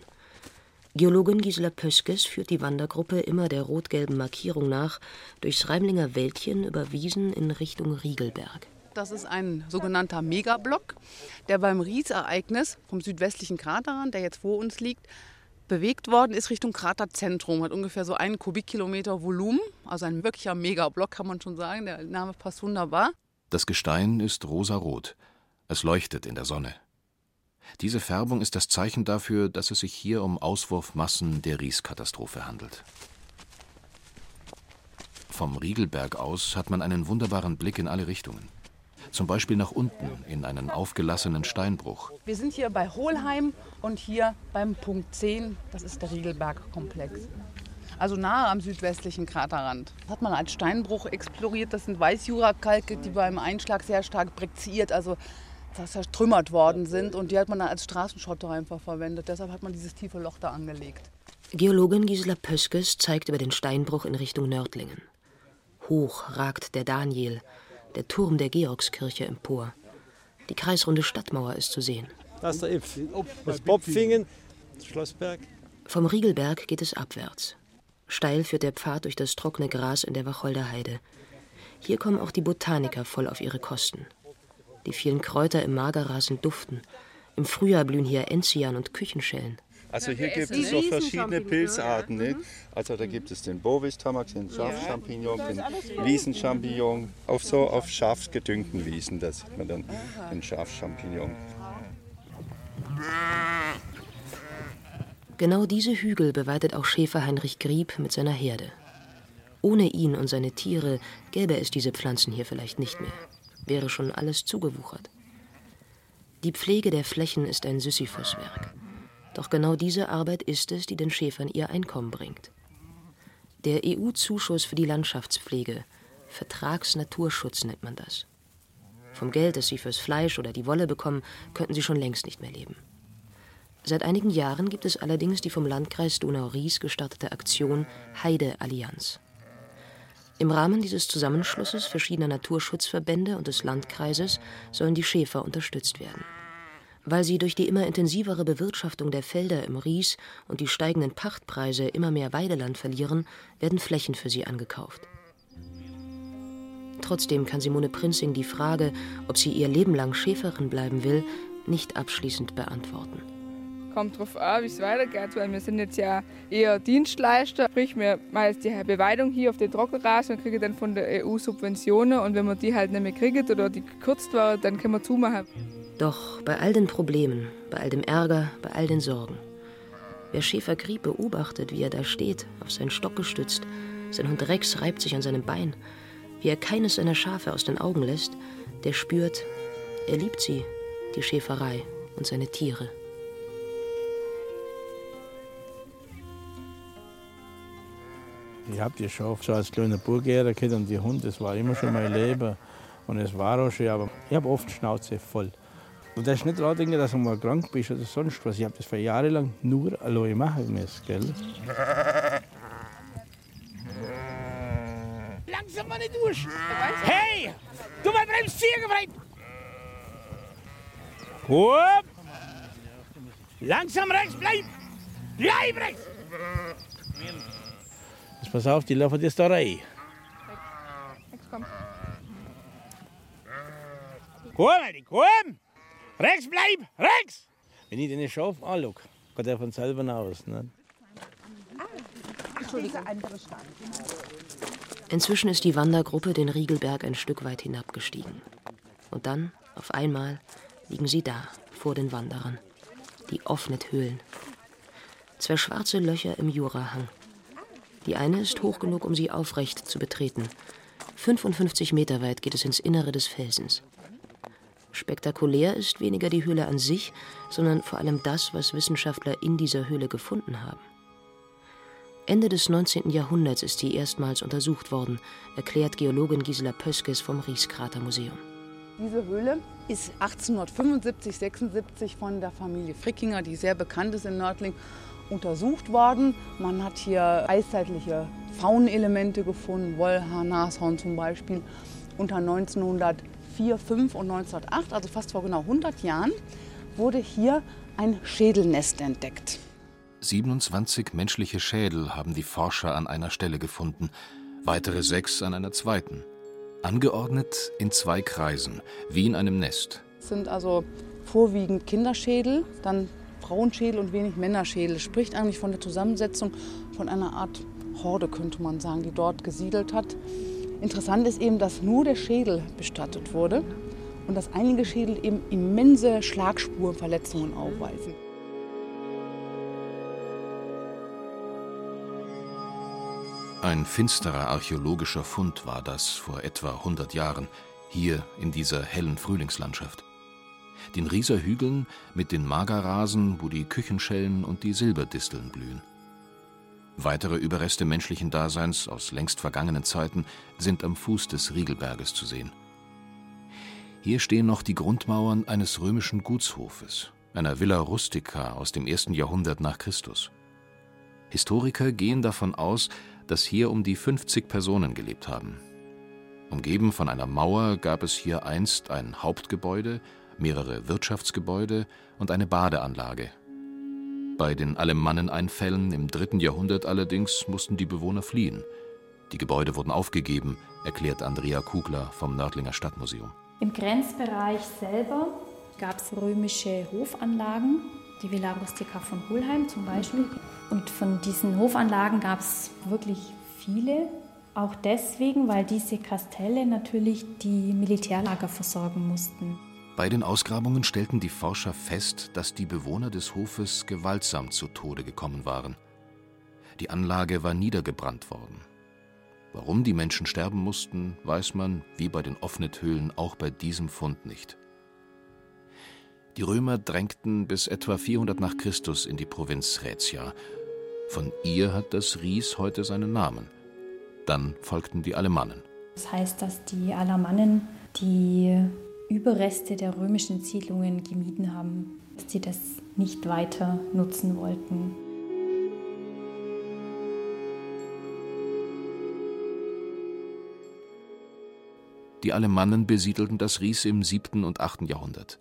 Geologin Gisela Pöskes führt die Wandergruppe immer der rot-gelben Markierung nach durchs Reimlinger Wäldchen über Wiesen in Richtung Riegelberg. Das ist ein sogenannter Megablock, der beim Ries-Ereignis vom südwestlichen Kraterrand, der jetzt vor uns liegt, bewegt worden ist Richtung Kraterzentrum. Hat ungefähr so einen Kubikkilometer Volumen, also ein wirklicher Megablock kann man schon sagen. Der Name passt wunderbar. Das Gestein ist rosarot. Es leuchtet in der Sonne. Diese Färbung ist das Zeichen dafür, dass es sich hier um Auswurfmassen der Rieskatastrophe handelt. Vom Riegelberg aus hat man einen wunderbaren Blick in alle Richtungen. Zum Beispiel nach unten in einen aufgelassenen Steinbruch. Wir sind hier bei Hohlheim und hier beim Punkt 10, das ist der Riegelbergkomplex. Also nahe am südwestlichen Kraterrand. Das hat man als Steinbruch exploriert. Das sind Weißjurakalke, die beim Einschlag sehr stark brekziert, also zertrümmert worden sind. Und die hat man dann als Straßenschotter einfach verwendet. Deshalb hat man dieses tiefe Loch da angelegt. Geologin Gisela Pöskes zeigt über den Steinbruch in Richtung Nördlingen. Hoch ragt der Daniel, der Turm der Georgskirche empor. Die kreisrunde Stadtmauer ist zu sehen. Das ist der Ipf. Das Bopfingen, Schlossberg. Vom Riegelberg geht es abwärts. Steil führt der Pfad durch das trockene Gras in der Wacholderheide. Hier kommen auch die Botaniker voll auf ihre Kosten. Die vielen Kräuter im Magerrasen duften. Im Frühjahr blühen hier Enzian und Küchenschellen. Also hier gibt es so verschiedene Pilzarten. Ne? Also da gibt es den Bovis-Tamax, den Schafchampignon, den Wiesenchampignon. Auf so auf schafsgedüngten Wiesen, da sieht man dann den Schafchampignon. Genau diese Hügel beweidet auch Schäfer Heinrich Grieb mit seiner Herde. Ohne ihn und seine Tiere gäbe es diese Pflanzen hier vielleicht nicht mehr. Wäre schon alles zugewuchert. Die Pflege der Flächen ist ein Sisyphuswerk. Doch genau diese Arbeit ist es, die den Schäfern ihr Einkommen bringt. Der EU-Zuschuss für die Landschaftspflege, Vertragsnaturschutz nennt man das. Vom Geld, das sie fürs Fleisch oder die Wolle bekommen, könnten sie schon längst nicht mehr leben. Seit einigen Jahren gibt es allerdings die vom Landkreis Donau-Ries gestartete Aktion Heide-Allianz. Im Rahmen dieses Zusammenschlusses verschiedener Naturschutzverbände und des Landkreises sollen die Schäfer unterstützt werden. Weil sie durch die immer intensivere Bewirtschaftung der Felder im Ries und die steigenden Pachtpreise immer mehr Weideland verlieren, werden Flächen für sie angekauft. Trotzdem kann Simone Prinzing die Frage, ob sie ihr Leben lang Schäferin bleiben will, nicht abschließend beantworten. Kommt darauf an, wie es weitergeht, weil wir sind jetzt ja eher Dienstleister. Sprich, wir machen die Beweidung hier auf den Trockenrasen und kriegen dann von der EU Subventionen. Und wenn wir die halt nicht mehr kriegen oder die gekürzt werden, dann können wir zumachen. Doch bei all den Problemen, bei all dem Ärger, bei all den Sorgen. Wer Schäfer Grieb beobachtet, wie er da steht, auf seinen Stock gestützt, sein Hund Rex reibt sich an seinem Bein, wie er keines seiner Schafe aus den Augen lässt, der spürt, er liebt sie, die Schäferei und seine Tiere. Ich habe die Schafe schon als kleiner Bub gehabt und die Hunde, das war immer schon mein Leben. Und es war auch schön, aber ich habe oft Schnauze voll. Und das ist nicht daran denken, dass du mal krank bist oder sonst was. Ich habe das für Jahre lang nur allein machen müssen, gell? Langsam mal nicht durch! Hey! Du mal bremst Ziegenbreit! Hopp! Langsam rechts, bleib! Bleib rechts! Jetzt pass auf, die laufen jetzt da rein. komm. Komm, Eddie, komm! Rechts bleib! Rechts! Wenn ich den Schaf anschaue, geht er von selber aus. Ne? Inzwischen ist die Wandergruppe den Riegelberg ein Stück weit hinabgestiegen. Und dann, auf einmal, liegen sie da, vor den Wanderern. Die Offnet-Höhlen. Zwei schwarze Löcher im Jurahang. Die eine ist hoch genug, um sie aufrecht zu betreten. 55 Meter weit geht es ins Innere des Felsens. Spektakulär ist weniger die Höhle an sich, sondern vor allem das, was Wissenschaftler in dieser Höhle gefunden haben. Ende des 19. Jahrhunderts ist sie erstmals untersucht worden, erklärt Geologin Gisela Pöskes vom Rieskratermuseum. Diese Höhle ist 1875, 76 von der Familie Frickinger, die sehr bekannt ist in Nördling, untersucht worden. Man hat hier eiszeitliche Faunelemente gefunden, Wollhaar, Nashorn zum Beispiel. Unter 1904, 5 und 1908, also fast vor genau 100 Jahren, wurde hier ein Schädelnest entdeckt. 27 menschliche Schädel haben die Forscher an einer Stelle gefunden, weitere sechs an einer zweiten. Angeordnet in zwei Kreisen, wie in einem Nest. Es sind also vorwiegend Kinderschädel, dann Frauenschädel und wenig Männerschädel. Spricht eigentlich von der Zusammensetzung von einer Art Horde, könnte man sagen, die dort gesiedelt hat. Interessant ist eben, dass nur der Schädel bestattet wurde und dass einige Schädel eben immense Schlagspurenverletzungen aufweisen. Ein finsterer archäologischer Fund war das vor etwa 100 Jahren, hier in dieser hellen Frühlingslandschaft. Den Rieser Hügeln mit den Magerrasen, wo die Küchenschellen und die Silberdisteln blühen. Weitere Überreste menschlichen Daseins aus längst vergangenen Zeiten sind am Fuß des Riegelberges zu sehen. Hier stehen noch die Grundmauern eines römischen Gutshofes, einer Villa Rustica aus dem ersten Jahrhundert nach Christus. Historiker gehen davon aus, dass hier um die 50 Personen gelebt haben. Umgeben von einer Mauer gab es hier einst ein Hauptgebäude, mehrere Wirtschaftsgebäude und eine Badeanlage. Bei den Alemanneneinfällen im dritten Jahrhundert allerdings mussten die Bewohner fliehen. Die Gebäude wurden aufgegeben, erklärt Andrea Kugler vom Nördlinger Stadtmuseum. Im Grenzbereich selber gab es römische Hofanlagen, die Villa Rustica von Hohlheim zum Beispiel. Und von diesen Hofanlagen gab es wirklich viele. Auch deswegen, weil diese Kastelle natürlich die Militärlager versorgen mussten. Bei den Ausgrabungen stellten die Forscher fest, dass die Bewohner des Hofes gewaltsam zu Tode gekommen waren. Die Anlage war niedergebrannt worden. Warum die Menschen sterben mussten, weiß man, wie bei den Offnet-Höhlen, auch bei diesem Fund nicht. Die Römer drängten bis etwa 400 nach Christus in die Provinz Rhaetia. Von ihr hat das Ries heute seinen Namen. Dann folgten die Alemannen. Das heißt, dass die Alamannen die Überreste der römischen Siedlungen gemieden haben, dass sie das nicht weiter nutzen wollten. Die Alemannen besiedelten das Ries im 7. und 8. Jahrhundert.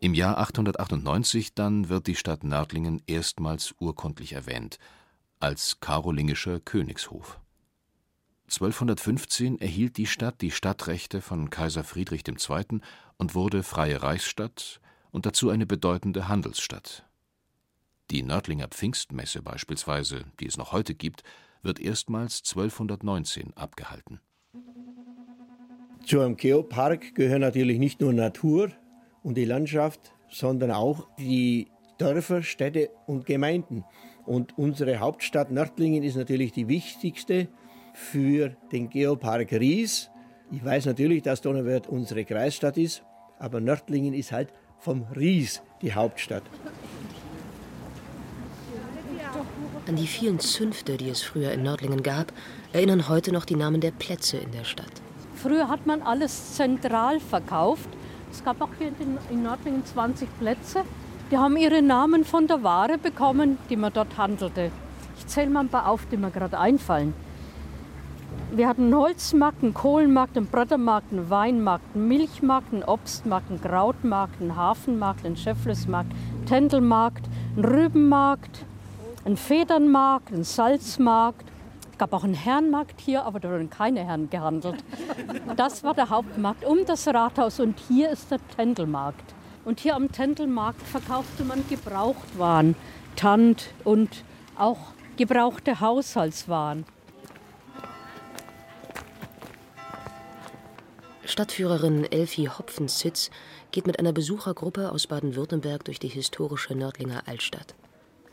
Im Jahr 898 dann wird die Stadt Nördlingen erstmals urkundlich erwähnt, als karolingischer Königshof. 1215 erhielt die Stadt die Stadtrechte von Kaiser Friedrich II. und wurde freie Reichsstadt und dazu eine bedeutende Handelsstadt. Die Nördlinger Pfingstmesse beispielsweise, die es noch heute gibt, wird erstmals 1219 abgehalten. Zu einem Geopark gehören natürlich nicht nur Natur und die Landschaft, sondern auch die Dörfer, Städte und Gemeinden. Und unsere Hauptstadt Nördlingen ist natürlich die wichtigste für den Geopark Ries. Ich weiß natürlich, dass Donauwörth unsere Kreisstadt ist, aber Nördlingen ist halt vom Ries die Hauptstadt. An die vielen Zünfte, die es früher in Nördlingen gab, erinnern heute noch die Namen der Plätze in der Stadt. Früher hat man alles zentral verkauft. Es gab auch hier in Nördlingen 20 Plätze. Die haben ihre Namen von der Ware bekommen, die man dort handelte. Ich zähle mal ein paar auf, die mir gerade einfallen. Wir hatten einen Holzmarkt, einen Kohlenmarkt, einen Brottermarkt, einen Weinmarkt, einen Milchmarkt, einen Obstmarkt, Krautmarkt, einen Hafenmarkt, einen Schäfflesmarkt, Rübenmarkt, einen Federnmarkt, einen Salzmarkt, es gab auch einen Herrenmarkt hier, aber da wurden keine Herren gehandelt. Das war der Hauptmarkt um das Rathaus und hier ist der Tändelmarkt. Und hier am Tändelmarkt verkaufte man Gebrauchtwaren, Tand und auch gebrauchte Haushaltswaren. Stadtführerin Elfie Hopfensitz geht mit einer Besuchergruppe aus Baden-Württemberg durch die historische Nördlinger Altstadt.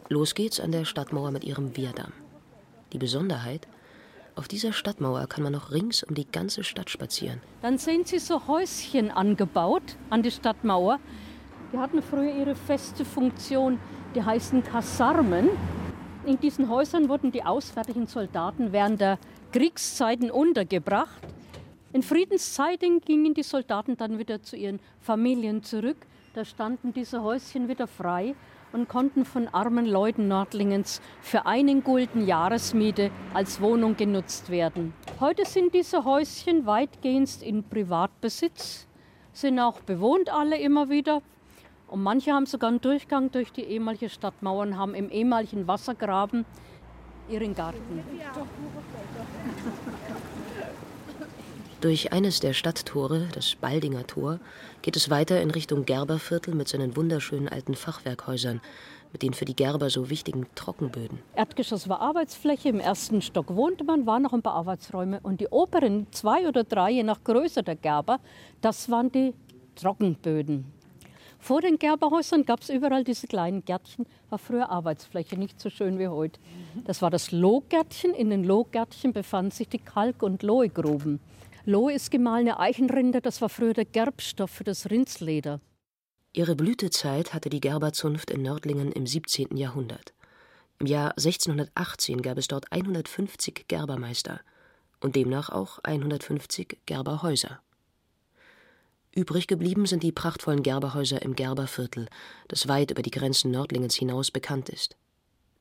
Los geht's an der Stadtmauer mit ihrem Wehrdamm. Die Besonderheit, auf dieser Stadtmauer kann man noch rings um die ganze Stadt spazieren. Dann sehen Sie so Häuschen angebaut an die Stadtmauer. Die hatten früher ihre feste Funktion, die heißen Kasarmen. In diesen Häusern wurden die auswärtigen Soldaten während der Kriegszeiten untergebracht. In Friedenszeiten gingen die Soldaten dann wieder zu ihren Familien zurück. Da standen diese Häuschen wieder frei und konnten von armen Leuten Nördlingens für einen Gulden Jahresmiete als Wohnung genutzt werden. Heute sind diese Häuschen weitgehend in Privatbesitz, sind auch bewohnt alle immer wieder. Und manche haben sogar einen Durchgang durch die ehemalige Stadtmauer und haben im ehemaligen Wassergraben ihren Garten. Durch eines der Stadttore, das Baldinger Tor, geht es weiter in Richtung Gerberviertel mit seinen wunderschönen alten Fachwerkhäusern, mit den für die Gerber so wichtigen Trockenböden. Erdgeschoss war Arbeitsfläche, im ersten Stock wohnte man, waren noch ein paar Arbeitsräume und die oberen zwei oder drei, je nach Größe der Gerber, das waren die Trockenböden. Vor den Gerberhäusern gab es überall diese kleinen Gärtchen, war früher Arbeitsfläche, nicht so schön wie heute. Das war das Lohgärtchen. In den Lohgärtchen befanden sich die Kalk- und Lohegruben. Lohe ist gemahlene Eichenrinde, das war früher der Gerbstoff für das Rindsleder. Ihre Blütezeit hatte die Gerberzunft in Nördlingen im 17. Jahrhundert. Im Jahr 1618 gab es dort 150 Gerbermeister und demnach auch 150 Gerberhäuser. Übrig geblieben sind die prachtvollen Gerberhäuser im Gerberviertel, das weit über die Grenzen Nördlingens hinaus bekannt ist.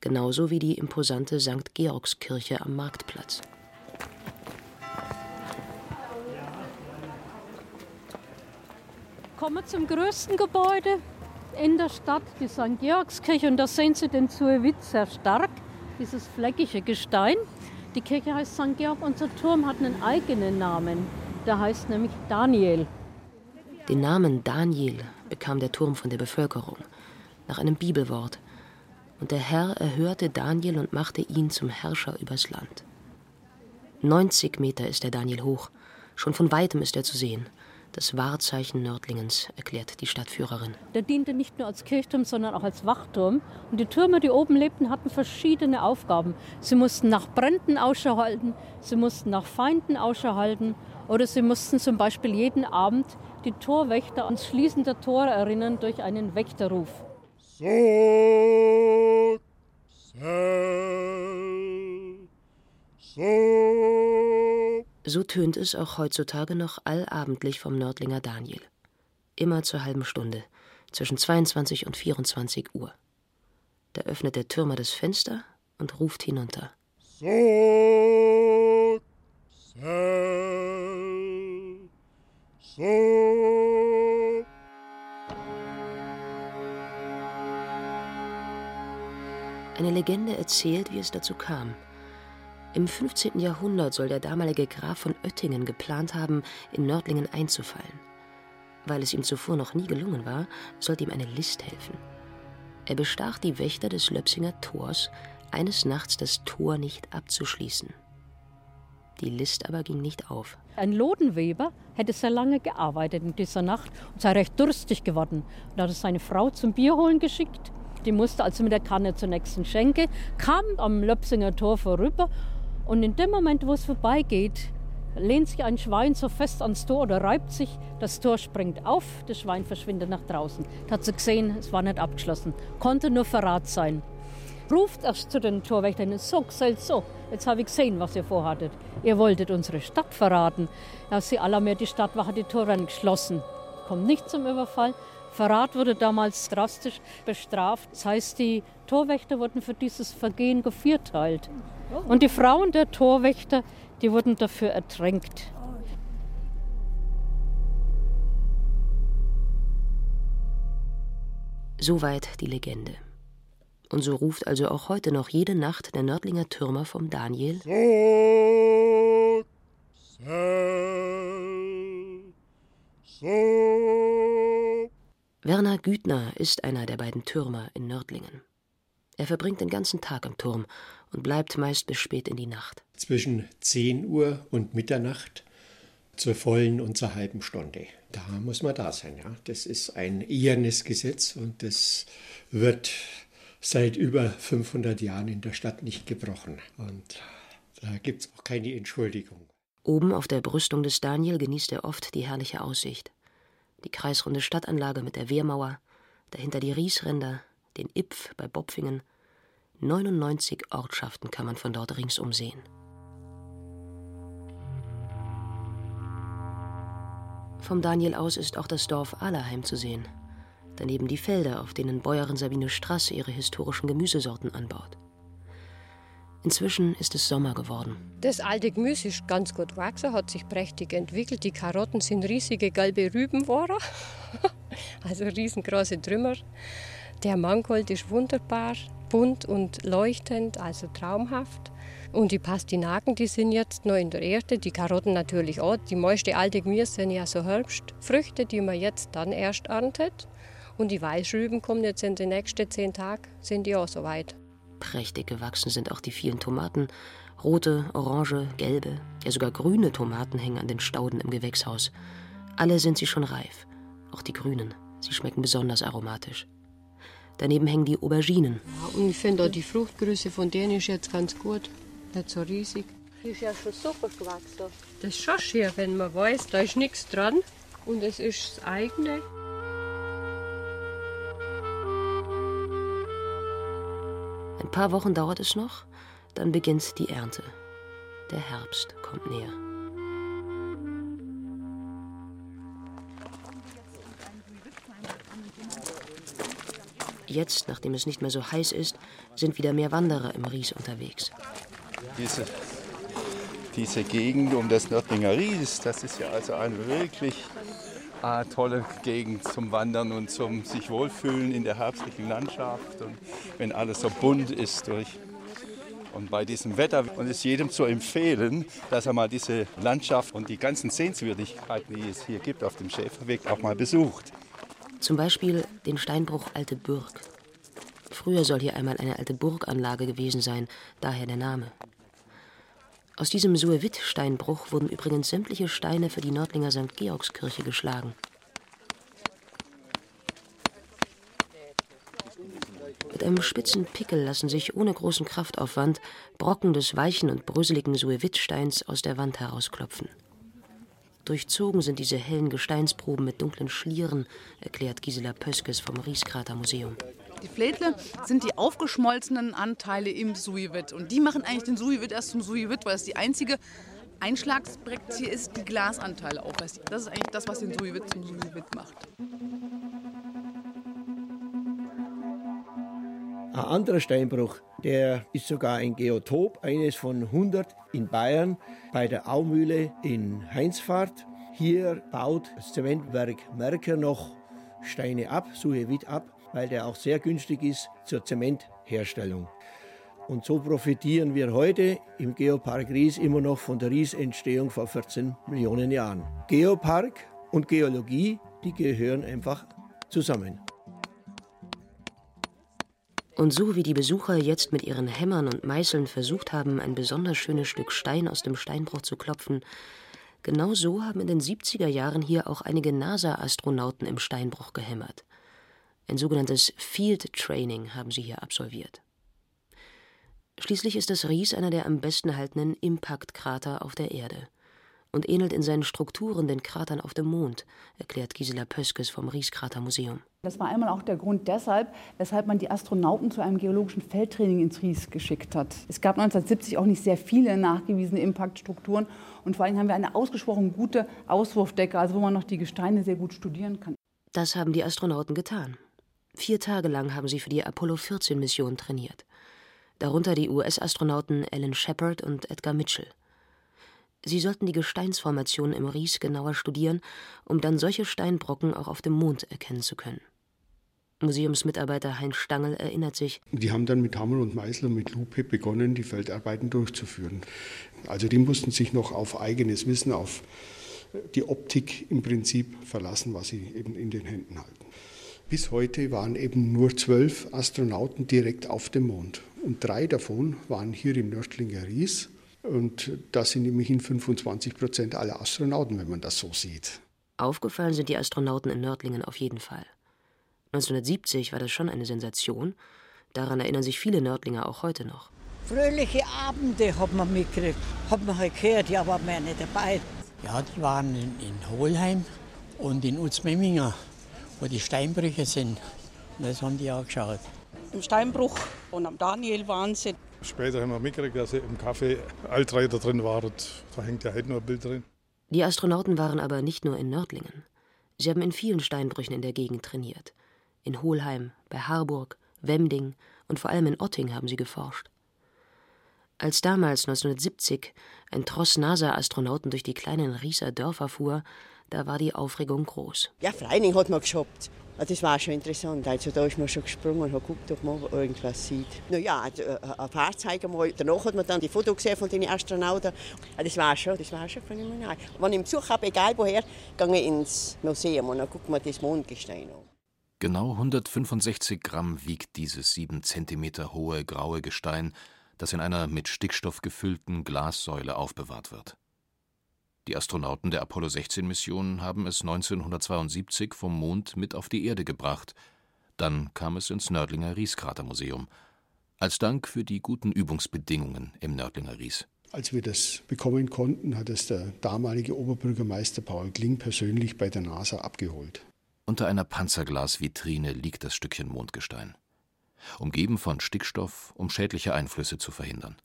Genauso wie die imposante St. Georgskirche am Marktplatz. Kommen zum größten Gebäude in der Stadt die St. Georgskirche und da sehen Sie den Zuewitz sehr stark, dieses fleckige Gestein. Die Kirche heißt St. Georg, unser Turm hat einen eigenen Namen. Der heißt nämlich Daniel. Den Namen Daniel bekam der Turm von der Bevölkerung, nach einem Bibelwort. Und der Herr erhörte Daniel und machte ihn zum Herrscher übers Land. 90 Meter ist der Daniel hoch. Schon von weitem ist er zu sehen. Das Wahrzeichen Nördlingens, erklärt die Stadtführerin. Der diente nicht nur als Kirchturm, sondern auch als Wachturm. Und die Türme, die oben lebten, hatten verschiedene Aufgaben. Sie mussten nach Bränden Ausschau halten, sie mussten nach Feinden Ausschau halten oder sie mussten zum Beispiel jeden Abend die Torwächter ans Schließen der Tore erinnern durch einen Wächterruf. So, so. So tönt es auch heutzutage noch allabendlich vom Nördlinger Daniel. Immer zur halben Stunde, zwischen 22 und 24 Uhr. Da öffnet der Türmer das Fenster und ruft hinunter. So, so, so. Eine Legende erzählt, wie es dazu kam. Im 15. Jahrhundert soll der damalige Graf von Oettingen geplant haben, in Nördlingen einzufallen. Weil es ihm zuvor noch nie gelungen war, sollte ihm eine List helfen. Er bestach die Wächter des Löpsinger Tors, eines Nachts das Tor nicht abzuschließen. Die List aber ging nicht auf. Ein Lodenweber hätte sehr lange gearbeitet in dieser Nacht und sei recht durstig geworden. Und hat seine Frau zum Bierholen geschickt. Die musste also mit der Kanne zur nächsten Schenke, kam am Löpsinger Tor vorüber und in dem Moment, wo es vorbeigeht, lehnt sich ein Schwein so fest ans Tor oder reibt sich, das Tor springt auf, das Schwein verschwindet nach draußen. Da hat sie gesehen, es war nicht abgeschlossen, konnte nur Verrat sein. Ruft erst zu den Torwächtern, so, gesagt, so, jetzt habe ich gesehen, was ihr vorhattet. Ihr wolltet unsere Stadt verraten. Ja, sie alle mehr die Stadtwache die Tore geschlossen. Kommt nicht zum Überfall. Verrat wurde damals drastisch bestraft. Das heißt, die Torwächter wurden für dieses Vergehen gevierteilt. Und die Frauen der Torwächter, die wurden dafür ertränkt. Soweit die Legende. Und so ruft also auch heute noch jede Nacht der Nördlinger Türmer vom Daniel. So, so, so. Werner Güthner ist einer der beiden Türmer in Nördlingen. Er verbringt den ganzen Tag am Turm und bleibt meist bis spät in die Nacht. Zwischen 10 Uhr und Mitternacht zur vollen und zur halben Stunde. Da muss man da sein. Ja. Das ist ein ehernes Gesetz und das wird seit über 500 Jahren in der Stadt nicht gebrochen. Und da gibt es auch keine Entschuldigung. Oben auf der Brüstung des Daniel genießt er oft die herrliche Aussicht. Die kreisrunde Stadtanlage mit der Wehrmauer, dahinter die Riesränder, den Ipf bei Bopfingen. 99 Ortschaften kann man von dort ringsum sehen. Vom Daniel aus ist auch das Dorf Allerheim zu sehen. Daneben die Felder, auf denen Bäuerin Sabine Strass ihre historischen Gemüsesorten anbaut. Inzwischen ist es Sommer geworden. Das alte Gemüse ist ganz gut gewachsen, hat sich prächtig entwickelt. Die Karotten sind riesige gelbe Rüben geworden. also riesengroße Trümmer. Der Mangold ist wunderbar, bunt und leuchtend, also traumhaft. Und die Pastinaken, die sind jetzt noch in der Erde, die Karotten natürlich auch. Die meisten alte Gemüse sind ja so Herbstfrüchte, die man jetzt dann erst erntet. Und die Weißrüben kommen jetzt in den nächsten zehn Tagen, sind die auch soweit. Prächtig gewachsen sind auch die vielen Tomaten. Rote, orange, gelbe, ja sogar grüne Tomaten hängen an den Stauden im Gewächshaus. Alle sind sie schon reif. Auch die grünen. Sie schmecken besonders aromatisch. Daneben hängen die Auberginen. Ja, und ich finde auch die Fruchtgröße von denen ist jetzt ganz gut. Nicht so riesig. Die ist ja schon super gewachsen. Das ist schon schön, wenn man weiß, da ist nichts dran. Und es ist das eigene. Ein paar Wochen dauert es noch, dann beginnt die Ernte. Der Herbst kommt näher. Jetzt, nachdem es nicht mehr so heiß ist, sind wieder mehr Wanderer im Ries unterwegs. Diese, diese Gegend um das Nördlinger Ries, das ist ja also eine wirklich Eine tolle Gegend zum Wandern und zum sich wohlfühlen in der herbstlichen Landschaft und wenn alles so bunt ist durch und bei diesem Wetter und es jedem zu empfehlen, dass er mal diese Landschaft und die ganzen Sehenswürdigkeiten, die es hier gibt auf dem Schäferweg, auch mal besucht. Zum Beispiel den Steinbruch Alte Burg. Früher soll hier einmal eine alte Burganlage gewesen sein, daher der Name. Aus diesem Suevit-Steinbruch wurden übrigens sämtliche Steine für die Nördlinger St. Georgskirche geschlagen. Mit einem spitzen Pickel lassen sich ohne großen Kraftaufwand Brocken des weichen und bröseligen Suevitsteins aus der Wand herausklopfen. Durchzogen sind diese hellen Gesteinsproben mit dunklen Schlieren, erklärt Gisela Pöskes vom Rieskrater Museum. Die Flädle sind die aufgeschmolzenen Anteile im Suivit. Und die machen eigentlich den Suivit erst zum Suivit, weil es die einzige Einschlagsbrektie ist, die Glasanteile aufweist. Das ist eigentlich das, was den Suivit zum Suivit macht. Ein anderer Steinbruch, der ist sogar ein Geotop, eines von 100 in Bayern bei der Aumühle in Heinsfahrt. Hier baut das Zementwerk Merker noch Steine ab, Suevit ab, weil der auch sehr günstig ist zur Zementherstellung. Und so profitieren wir heute im Geopark Ries immer noch von der Ries-Entstehung vor 14 Millionen Jahren. Geopark und Geologie, die gehören einfach zusammen. Und so wie die Besucher jetzt mit ihren Hämmern und Meißeln versucht haben, ein besonders schönes Stück Stein aus dem Steinbruch zu klopfen, genau so haben in den 70er Jahren hier auch einige NASA-Astronauten im Steinbruch gehämmert. Ein sogenanntes Field Training haben sie hier absolviert. Schließlich ist das Ries einer der am besten erhaltenen Impact-Krater auf der Erde und ähnelt in seinen Strukturen den Kratern auf dem Mond, erklärt Gisela Pöskes vom Ries-Kratermuseum. Das war einmal auch der Grund deshalb, weshalb man die Astronauten zu einem geologischen Feldtraining ins Ries geschickt hat. Es gab 1970 auch nicht sehr viele nachgewiesene Impaktstrukturen und vor allem haben wir eine ausgesprochen gute Auswurfdecke, also wo man noch die Gesteine sehr gut studieren kann. Das haben die Astronauten getan. Vier Tage lang haben sie für die Apollo-14-Mission trainiert. Darunter die US-Astronauten Alan Shepard und Edgar Mitchell. Sie sollten die Gesteinsformationen im Ries genauer studieren, um dann solche Steinbrocken auch auf dem Mond erkennen zu können. Museumsmitarbeiter Heinz Stangl erinnert sich. Die haben dann mit Hammer und Meißel und mit Lupe begonnen, die Feldarbeiten durchzuführen. Also die mussten sich noch auf eigenes Wissen, auf die Optik im Prinzip verlassen, was sie eben in den Händen halten. Bis heute waren eben nur zwölf Astronauten direkt auf dem Mond. Und drei davon waren hier im Nördlinger Ries und das sind immerhin 25 Prozent aller Astronauten, wenn man das so sieht. Aufgefallen sind die Astronauten in Nördlingen auf jeden Fall. 1970 war das schon eine Sensation. Daran erinnern sich viele Nördlinger auch heute noch. Fröhliche Abende hat man mitgekriegt, hat man halt gehört, ja, war man nicht dabei. Ja, die waren in, in Holheim und in Uzmemminger, wo die Steinbrüche sind. Das haben die auch geschaut. Im Steinbruch und am Daniel waren sie. Später haben wir mitgekriegt, dass im Café Altreiter drin war. Und da hängt ja heute nur ein Bild drin. Die Astronauten waren aber nicht nur in Nördlingen. Sie haben in vielen Steinbrüchen in der Gegend trainiert. In Holheim, bei Harburg, Wemding und vor allem in Otting haben sie geforscht. Als damals 1970 ein Tross NASA-Astronauten durch die kleinen Rieser Dörfer fuhr, da war die Aufregung groß. Ja, Freining hat man geshoppt. Das war schon interessant. Also da ist man schon gesprungen und hat geguckt, ob man irgendwas sieht. Na ja, ein Fahrzeuge mal. Danach hat man dann die Fotos gesehen von den Astronauten. Das war schon, das war schon phänomenal. Wenn ich im Zug habe, egal woher, gehe ich ins Museum und dann guckt man das Mondgestein an. Genau 165 Gramm wiegt dieses sieben Zentimeter hohe graue Gestein, das in einer mit Stickstoff gefüllten Glassäule aufbewahrt wird. Die Astronauten der Apollo 16 Mission haben es 1972 vom Mond mit auf die Erde gebracht. Dann kam es ins Nördlinger Rieskratermuseum. Als Dank für die guten Übungsbedingungen im Nördlinger Ries. Als wir das bekommen konnten, hat es der damalige Oberbürgermeister Paul Kling persönlich bei der NASA abgeholt. Unter einer Panzerglasvitrine liegt das Stückchen Mondgestein. Umgeben von Stickstoff, um schädliche Einflüsse zu verhindern.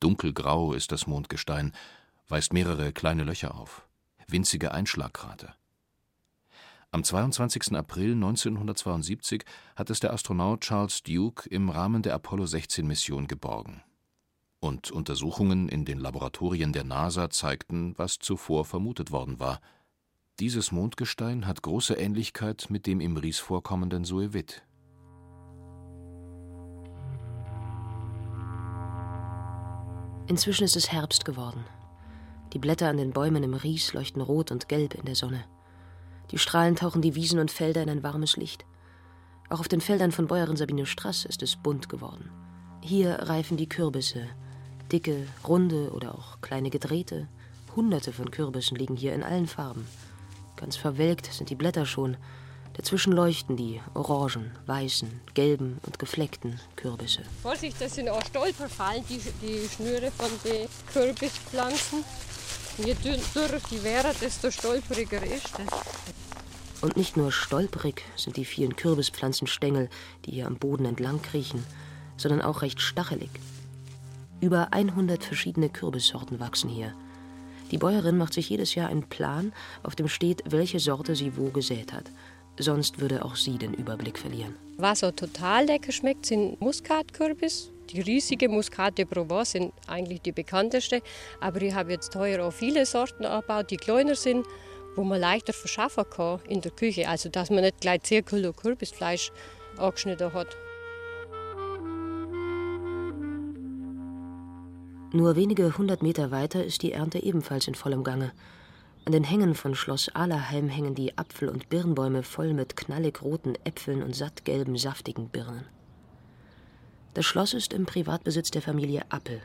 Dunkelgrau ist das Mondgestein, weist mehrere kleine Löcher auf, winzige Einschlagkrater. Am 22. April 1972 hat es der Astronaut Charles Duke im Rahmen der Apollo 16 Mission geborgen. Und Untersuchungen in den Laboratorien der NASA zeigten, was zuvor vermutet worden war. Dieses Mondgestein hat große Ähnlichkeit mit dem im Ries vorkommenden Suevit. Inzwischen ist es Herbst geworden. Die Blätter an den Bäumen im Ries leuchten rot und gelb in der Sonne. Die Strahlen tauchen die Wiesen und Felder in ein warmes Licht. Auch auf den Feldern von Bäuerin Sabine Strass ist es bunt geworden. Hier reifen die Kürbisse. Dicke, runde oder auch kleine gedrehte. Hunderte von Kürbissen liegen hier in allen Farben. Ganz verwelkt sind die Blätter schon. Dazwischen leuchten die orangen, weißen, gelben und gefleckten Kürbisse. Vorsicht, das sind auch Stolperfallen, die, die Schnüre von den Kürbispflanzen. Je dürrer die wäre, desto stolperiger ist es. Und nicht nur stolperig sind die vielen Kürbispflanzenstängel, die hier am Boden entlang kriechen, sondern auch recht stachelig. Über 100 verschiedene Kürbissorten wachsen hier. Die Bäuerin macht sich jedes Jahr einen Plan, auf dem steht, welche Sorte sie wo gesät hat. Sonst würde auch sie den Überblick verlieren. Was so total lecker schmeckt, sind Muskatkürbis. Die riesige Muscat de Provence sind eigentlich die bekannteste. Aber ich habe jetzt teuer auch viele Sorten erbaut, die kleiner sind, wo man leichter verschaffen kann in der Küche. Also, dass man nicht gleich 10 Kilo Kürbisfleisch angeschnitten hat. Nur wenige hundert Meter weiter ist die Ernte ebenfalls in vollem Gange. An den Hängen von Schloss Ahlerheim hängen die Apfel- und Birnbäume voll mit knallig roten Äpfeln und sattgelben, saftigen Birnen. Das Schloss ist im Privatbesitz der Familie Appel.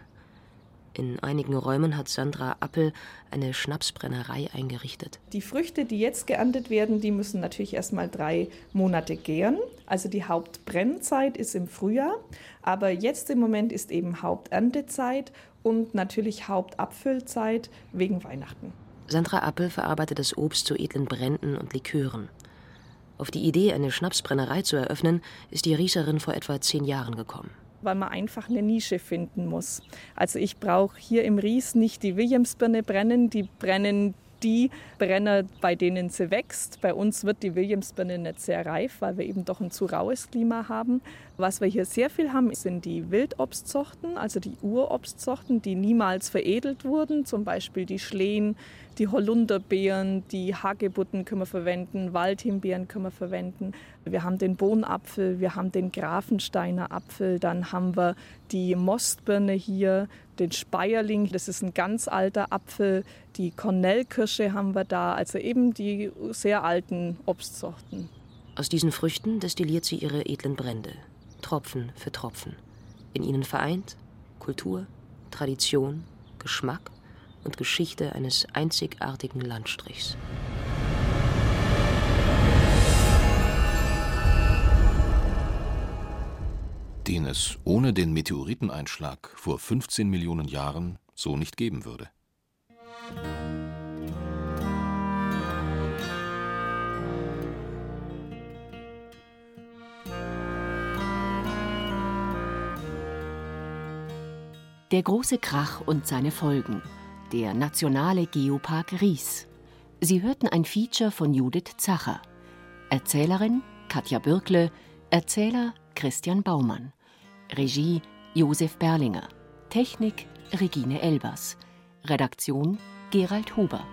In einigen Räumen hat Sandra Appel eine Schnapsbrennerei eingerichtet. Die Früchte, die jetzt geerntet werden, die müssen natürlich erst mal drei Monate gären. Also die Hauptbrennzeit ist im Frühjahr, aber jetzt im Moment ist eben Haupterntezeit und natürlich Hauptabfüllzeit wegen Weihnachten. Sandra Appel verarbeitet das Obst zu edlen Bränden und Likören. Auf die Idee, eine Schnapsbrennerei zu eröffnen, ist die Rieserin vor etwa zehn Jahren gekommen. Weil man einfach eine Nische finden muss. Also ich brauche hier im Ries nicht die Williamsbirne brennen, die brennen die Brenner, bei denen sie wächst. Bei uns wird die Williamsbirne nicht sehr reif, weil wir eben doch ein zu raues Klima haben. Was wir hier sehr viel haben, sind die Wildobstsorten, also die Urobstsorten, die niemals veredelt wurden, zum Beispiel die Schlehen, die Holunderbeeren, die Hagebutten können wir verwenden, Waldhimbeeren können wir verwenden. Wir haben den Bohnapfel, wir haben den Grafensteiner Apfel, dann haben wir die Mostbirne hier, den Speierling, das ist ein ganz alter Apfel, die Kornellkirsche haben wir da, also eben die sehr alten Obstsorten. Aus diesen Früchten destilliert sie ihre edlen Brände, Tropfen für Tropfen. In ihnen vereint Kultur, Tradition, Geschmack und Geschichte eines einzigartigen Landstrichs. Den es ohne den Meteoriteneinschlag vor 15 Millionen Jahren so nicht geben würde. Der große Krach und seine Folgen der Nationale Geopark Ries. Sie hörten ein Feature von Judith Zacher. Erzählerin Katja Bürkle, Erzähler Christian Baumann. Regie Josef Berlinger. Technik Regine Elbers. Redaktion Gerald Huber.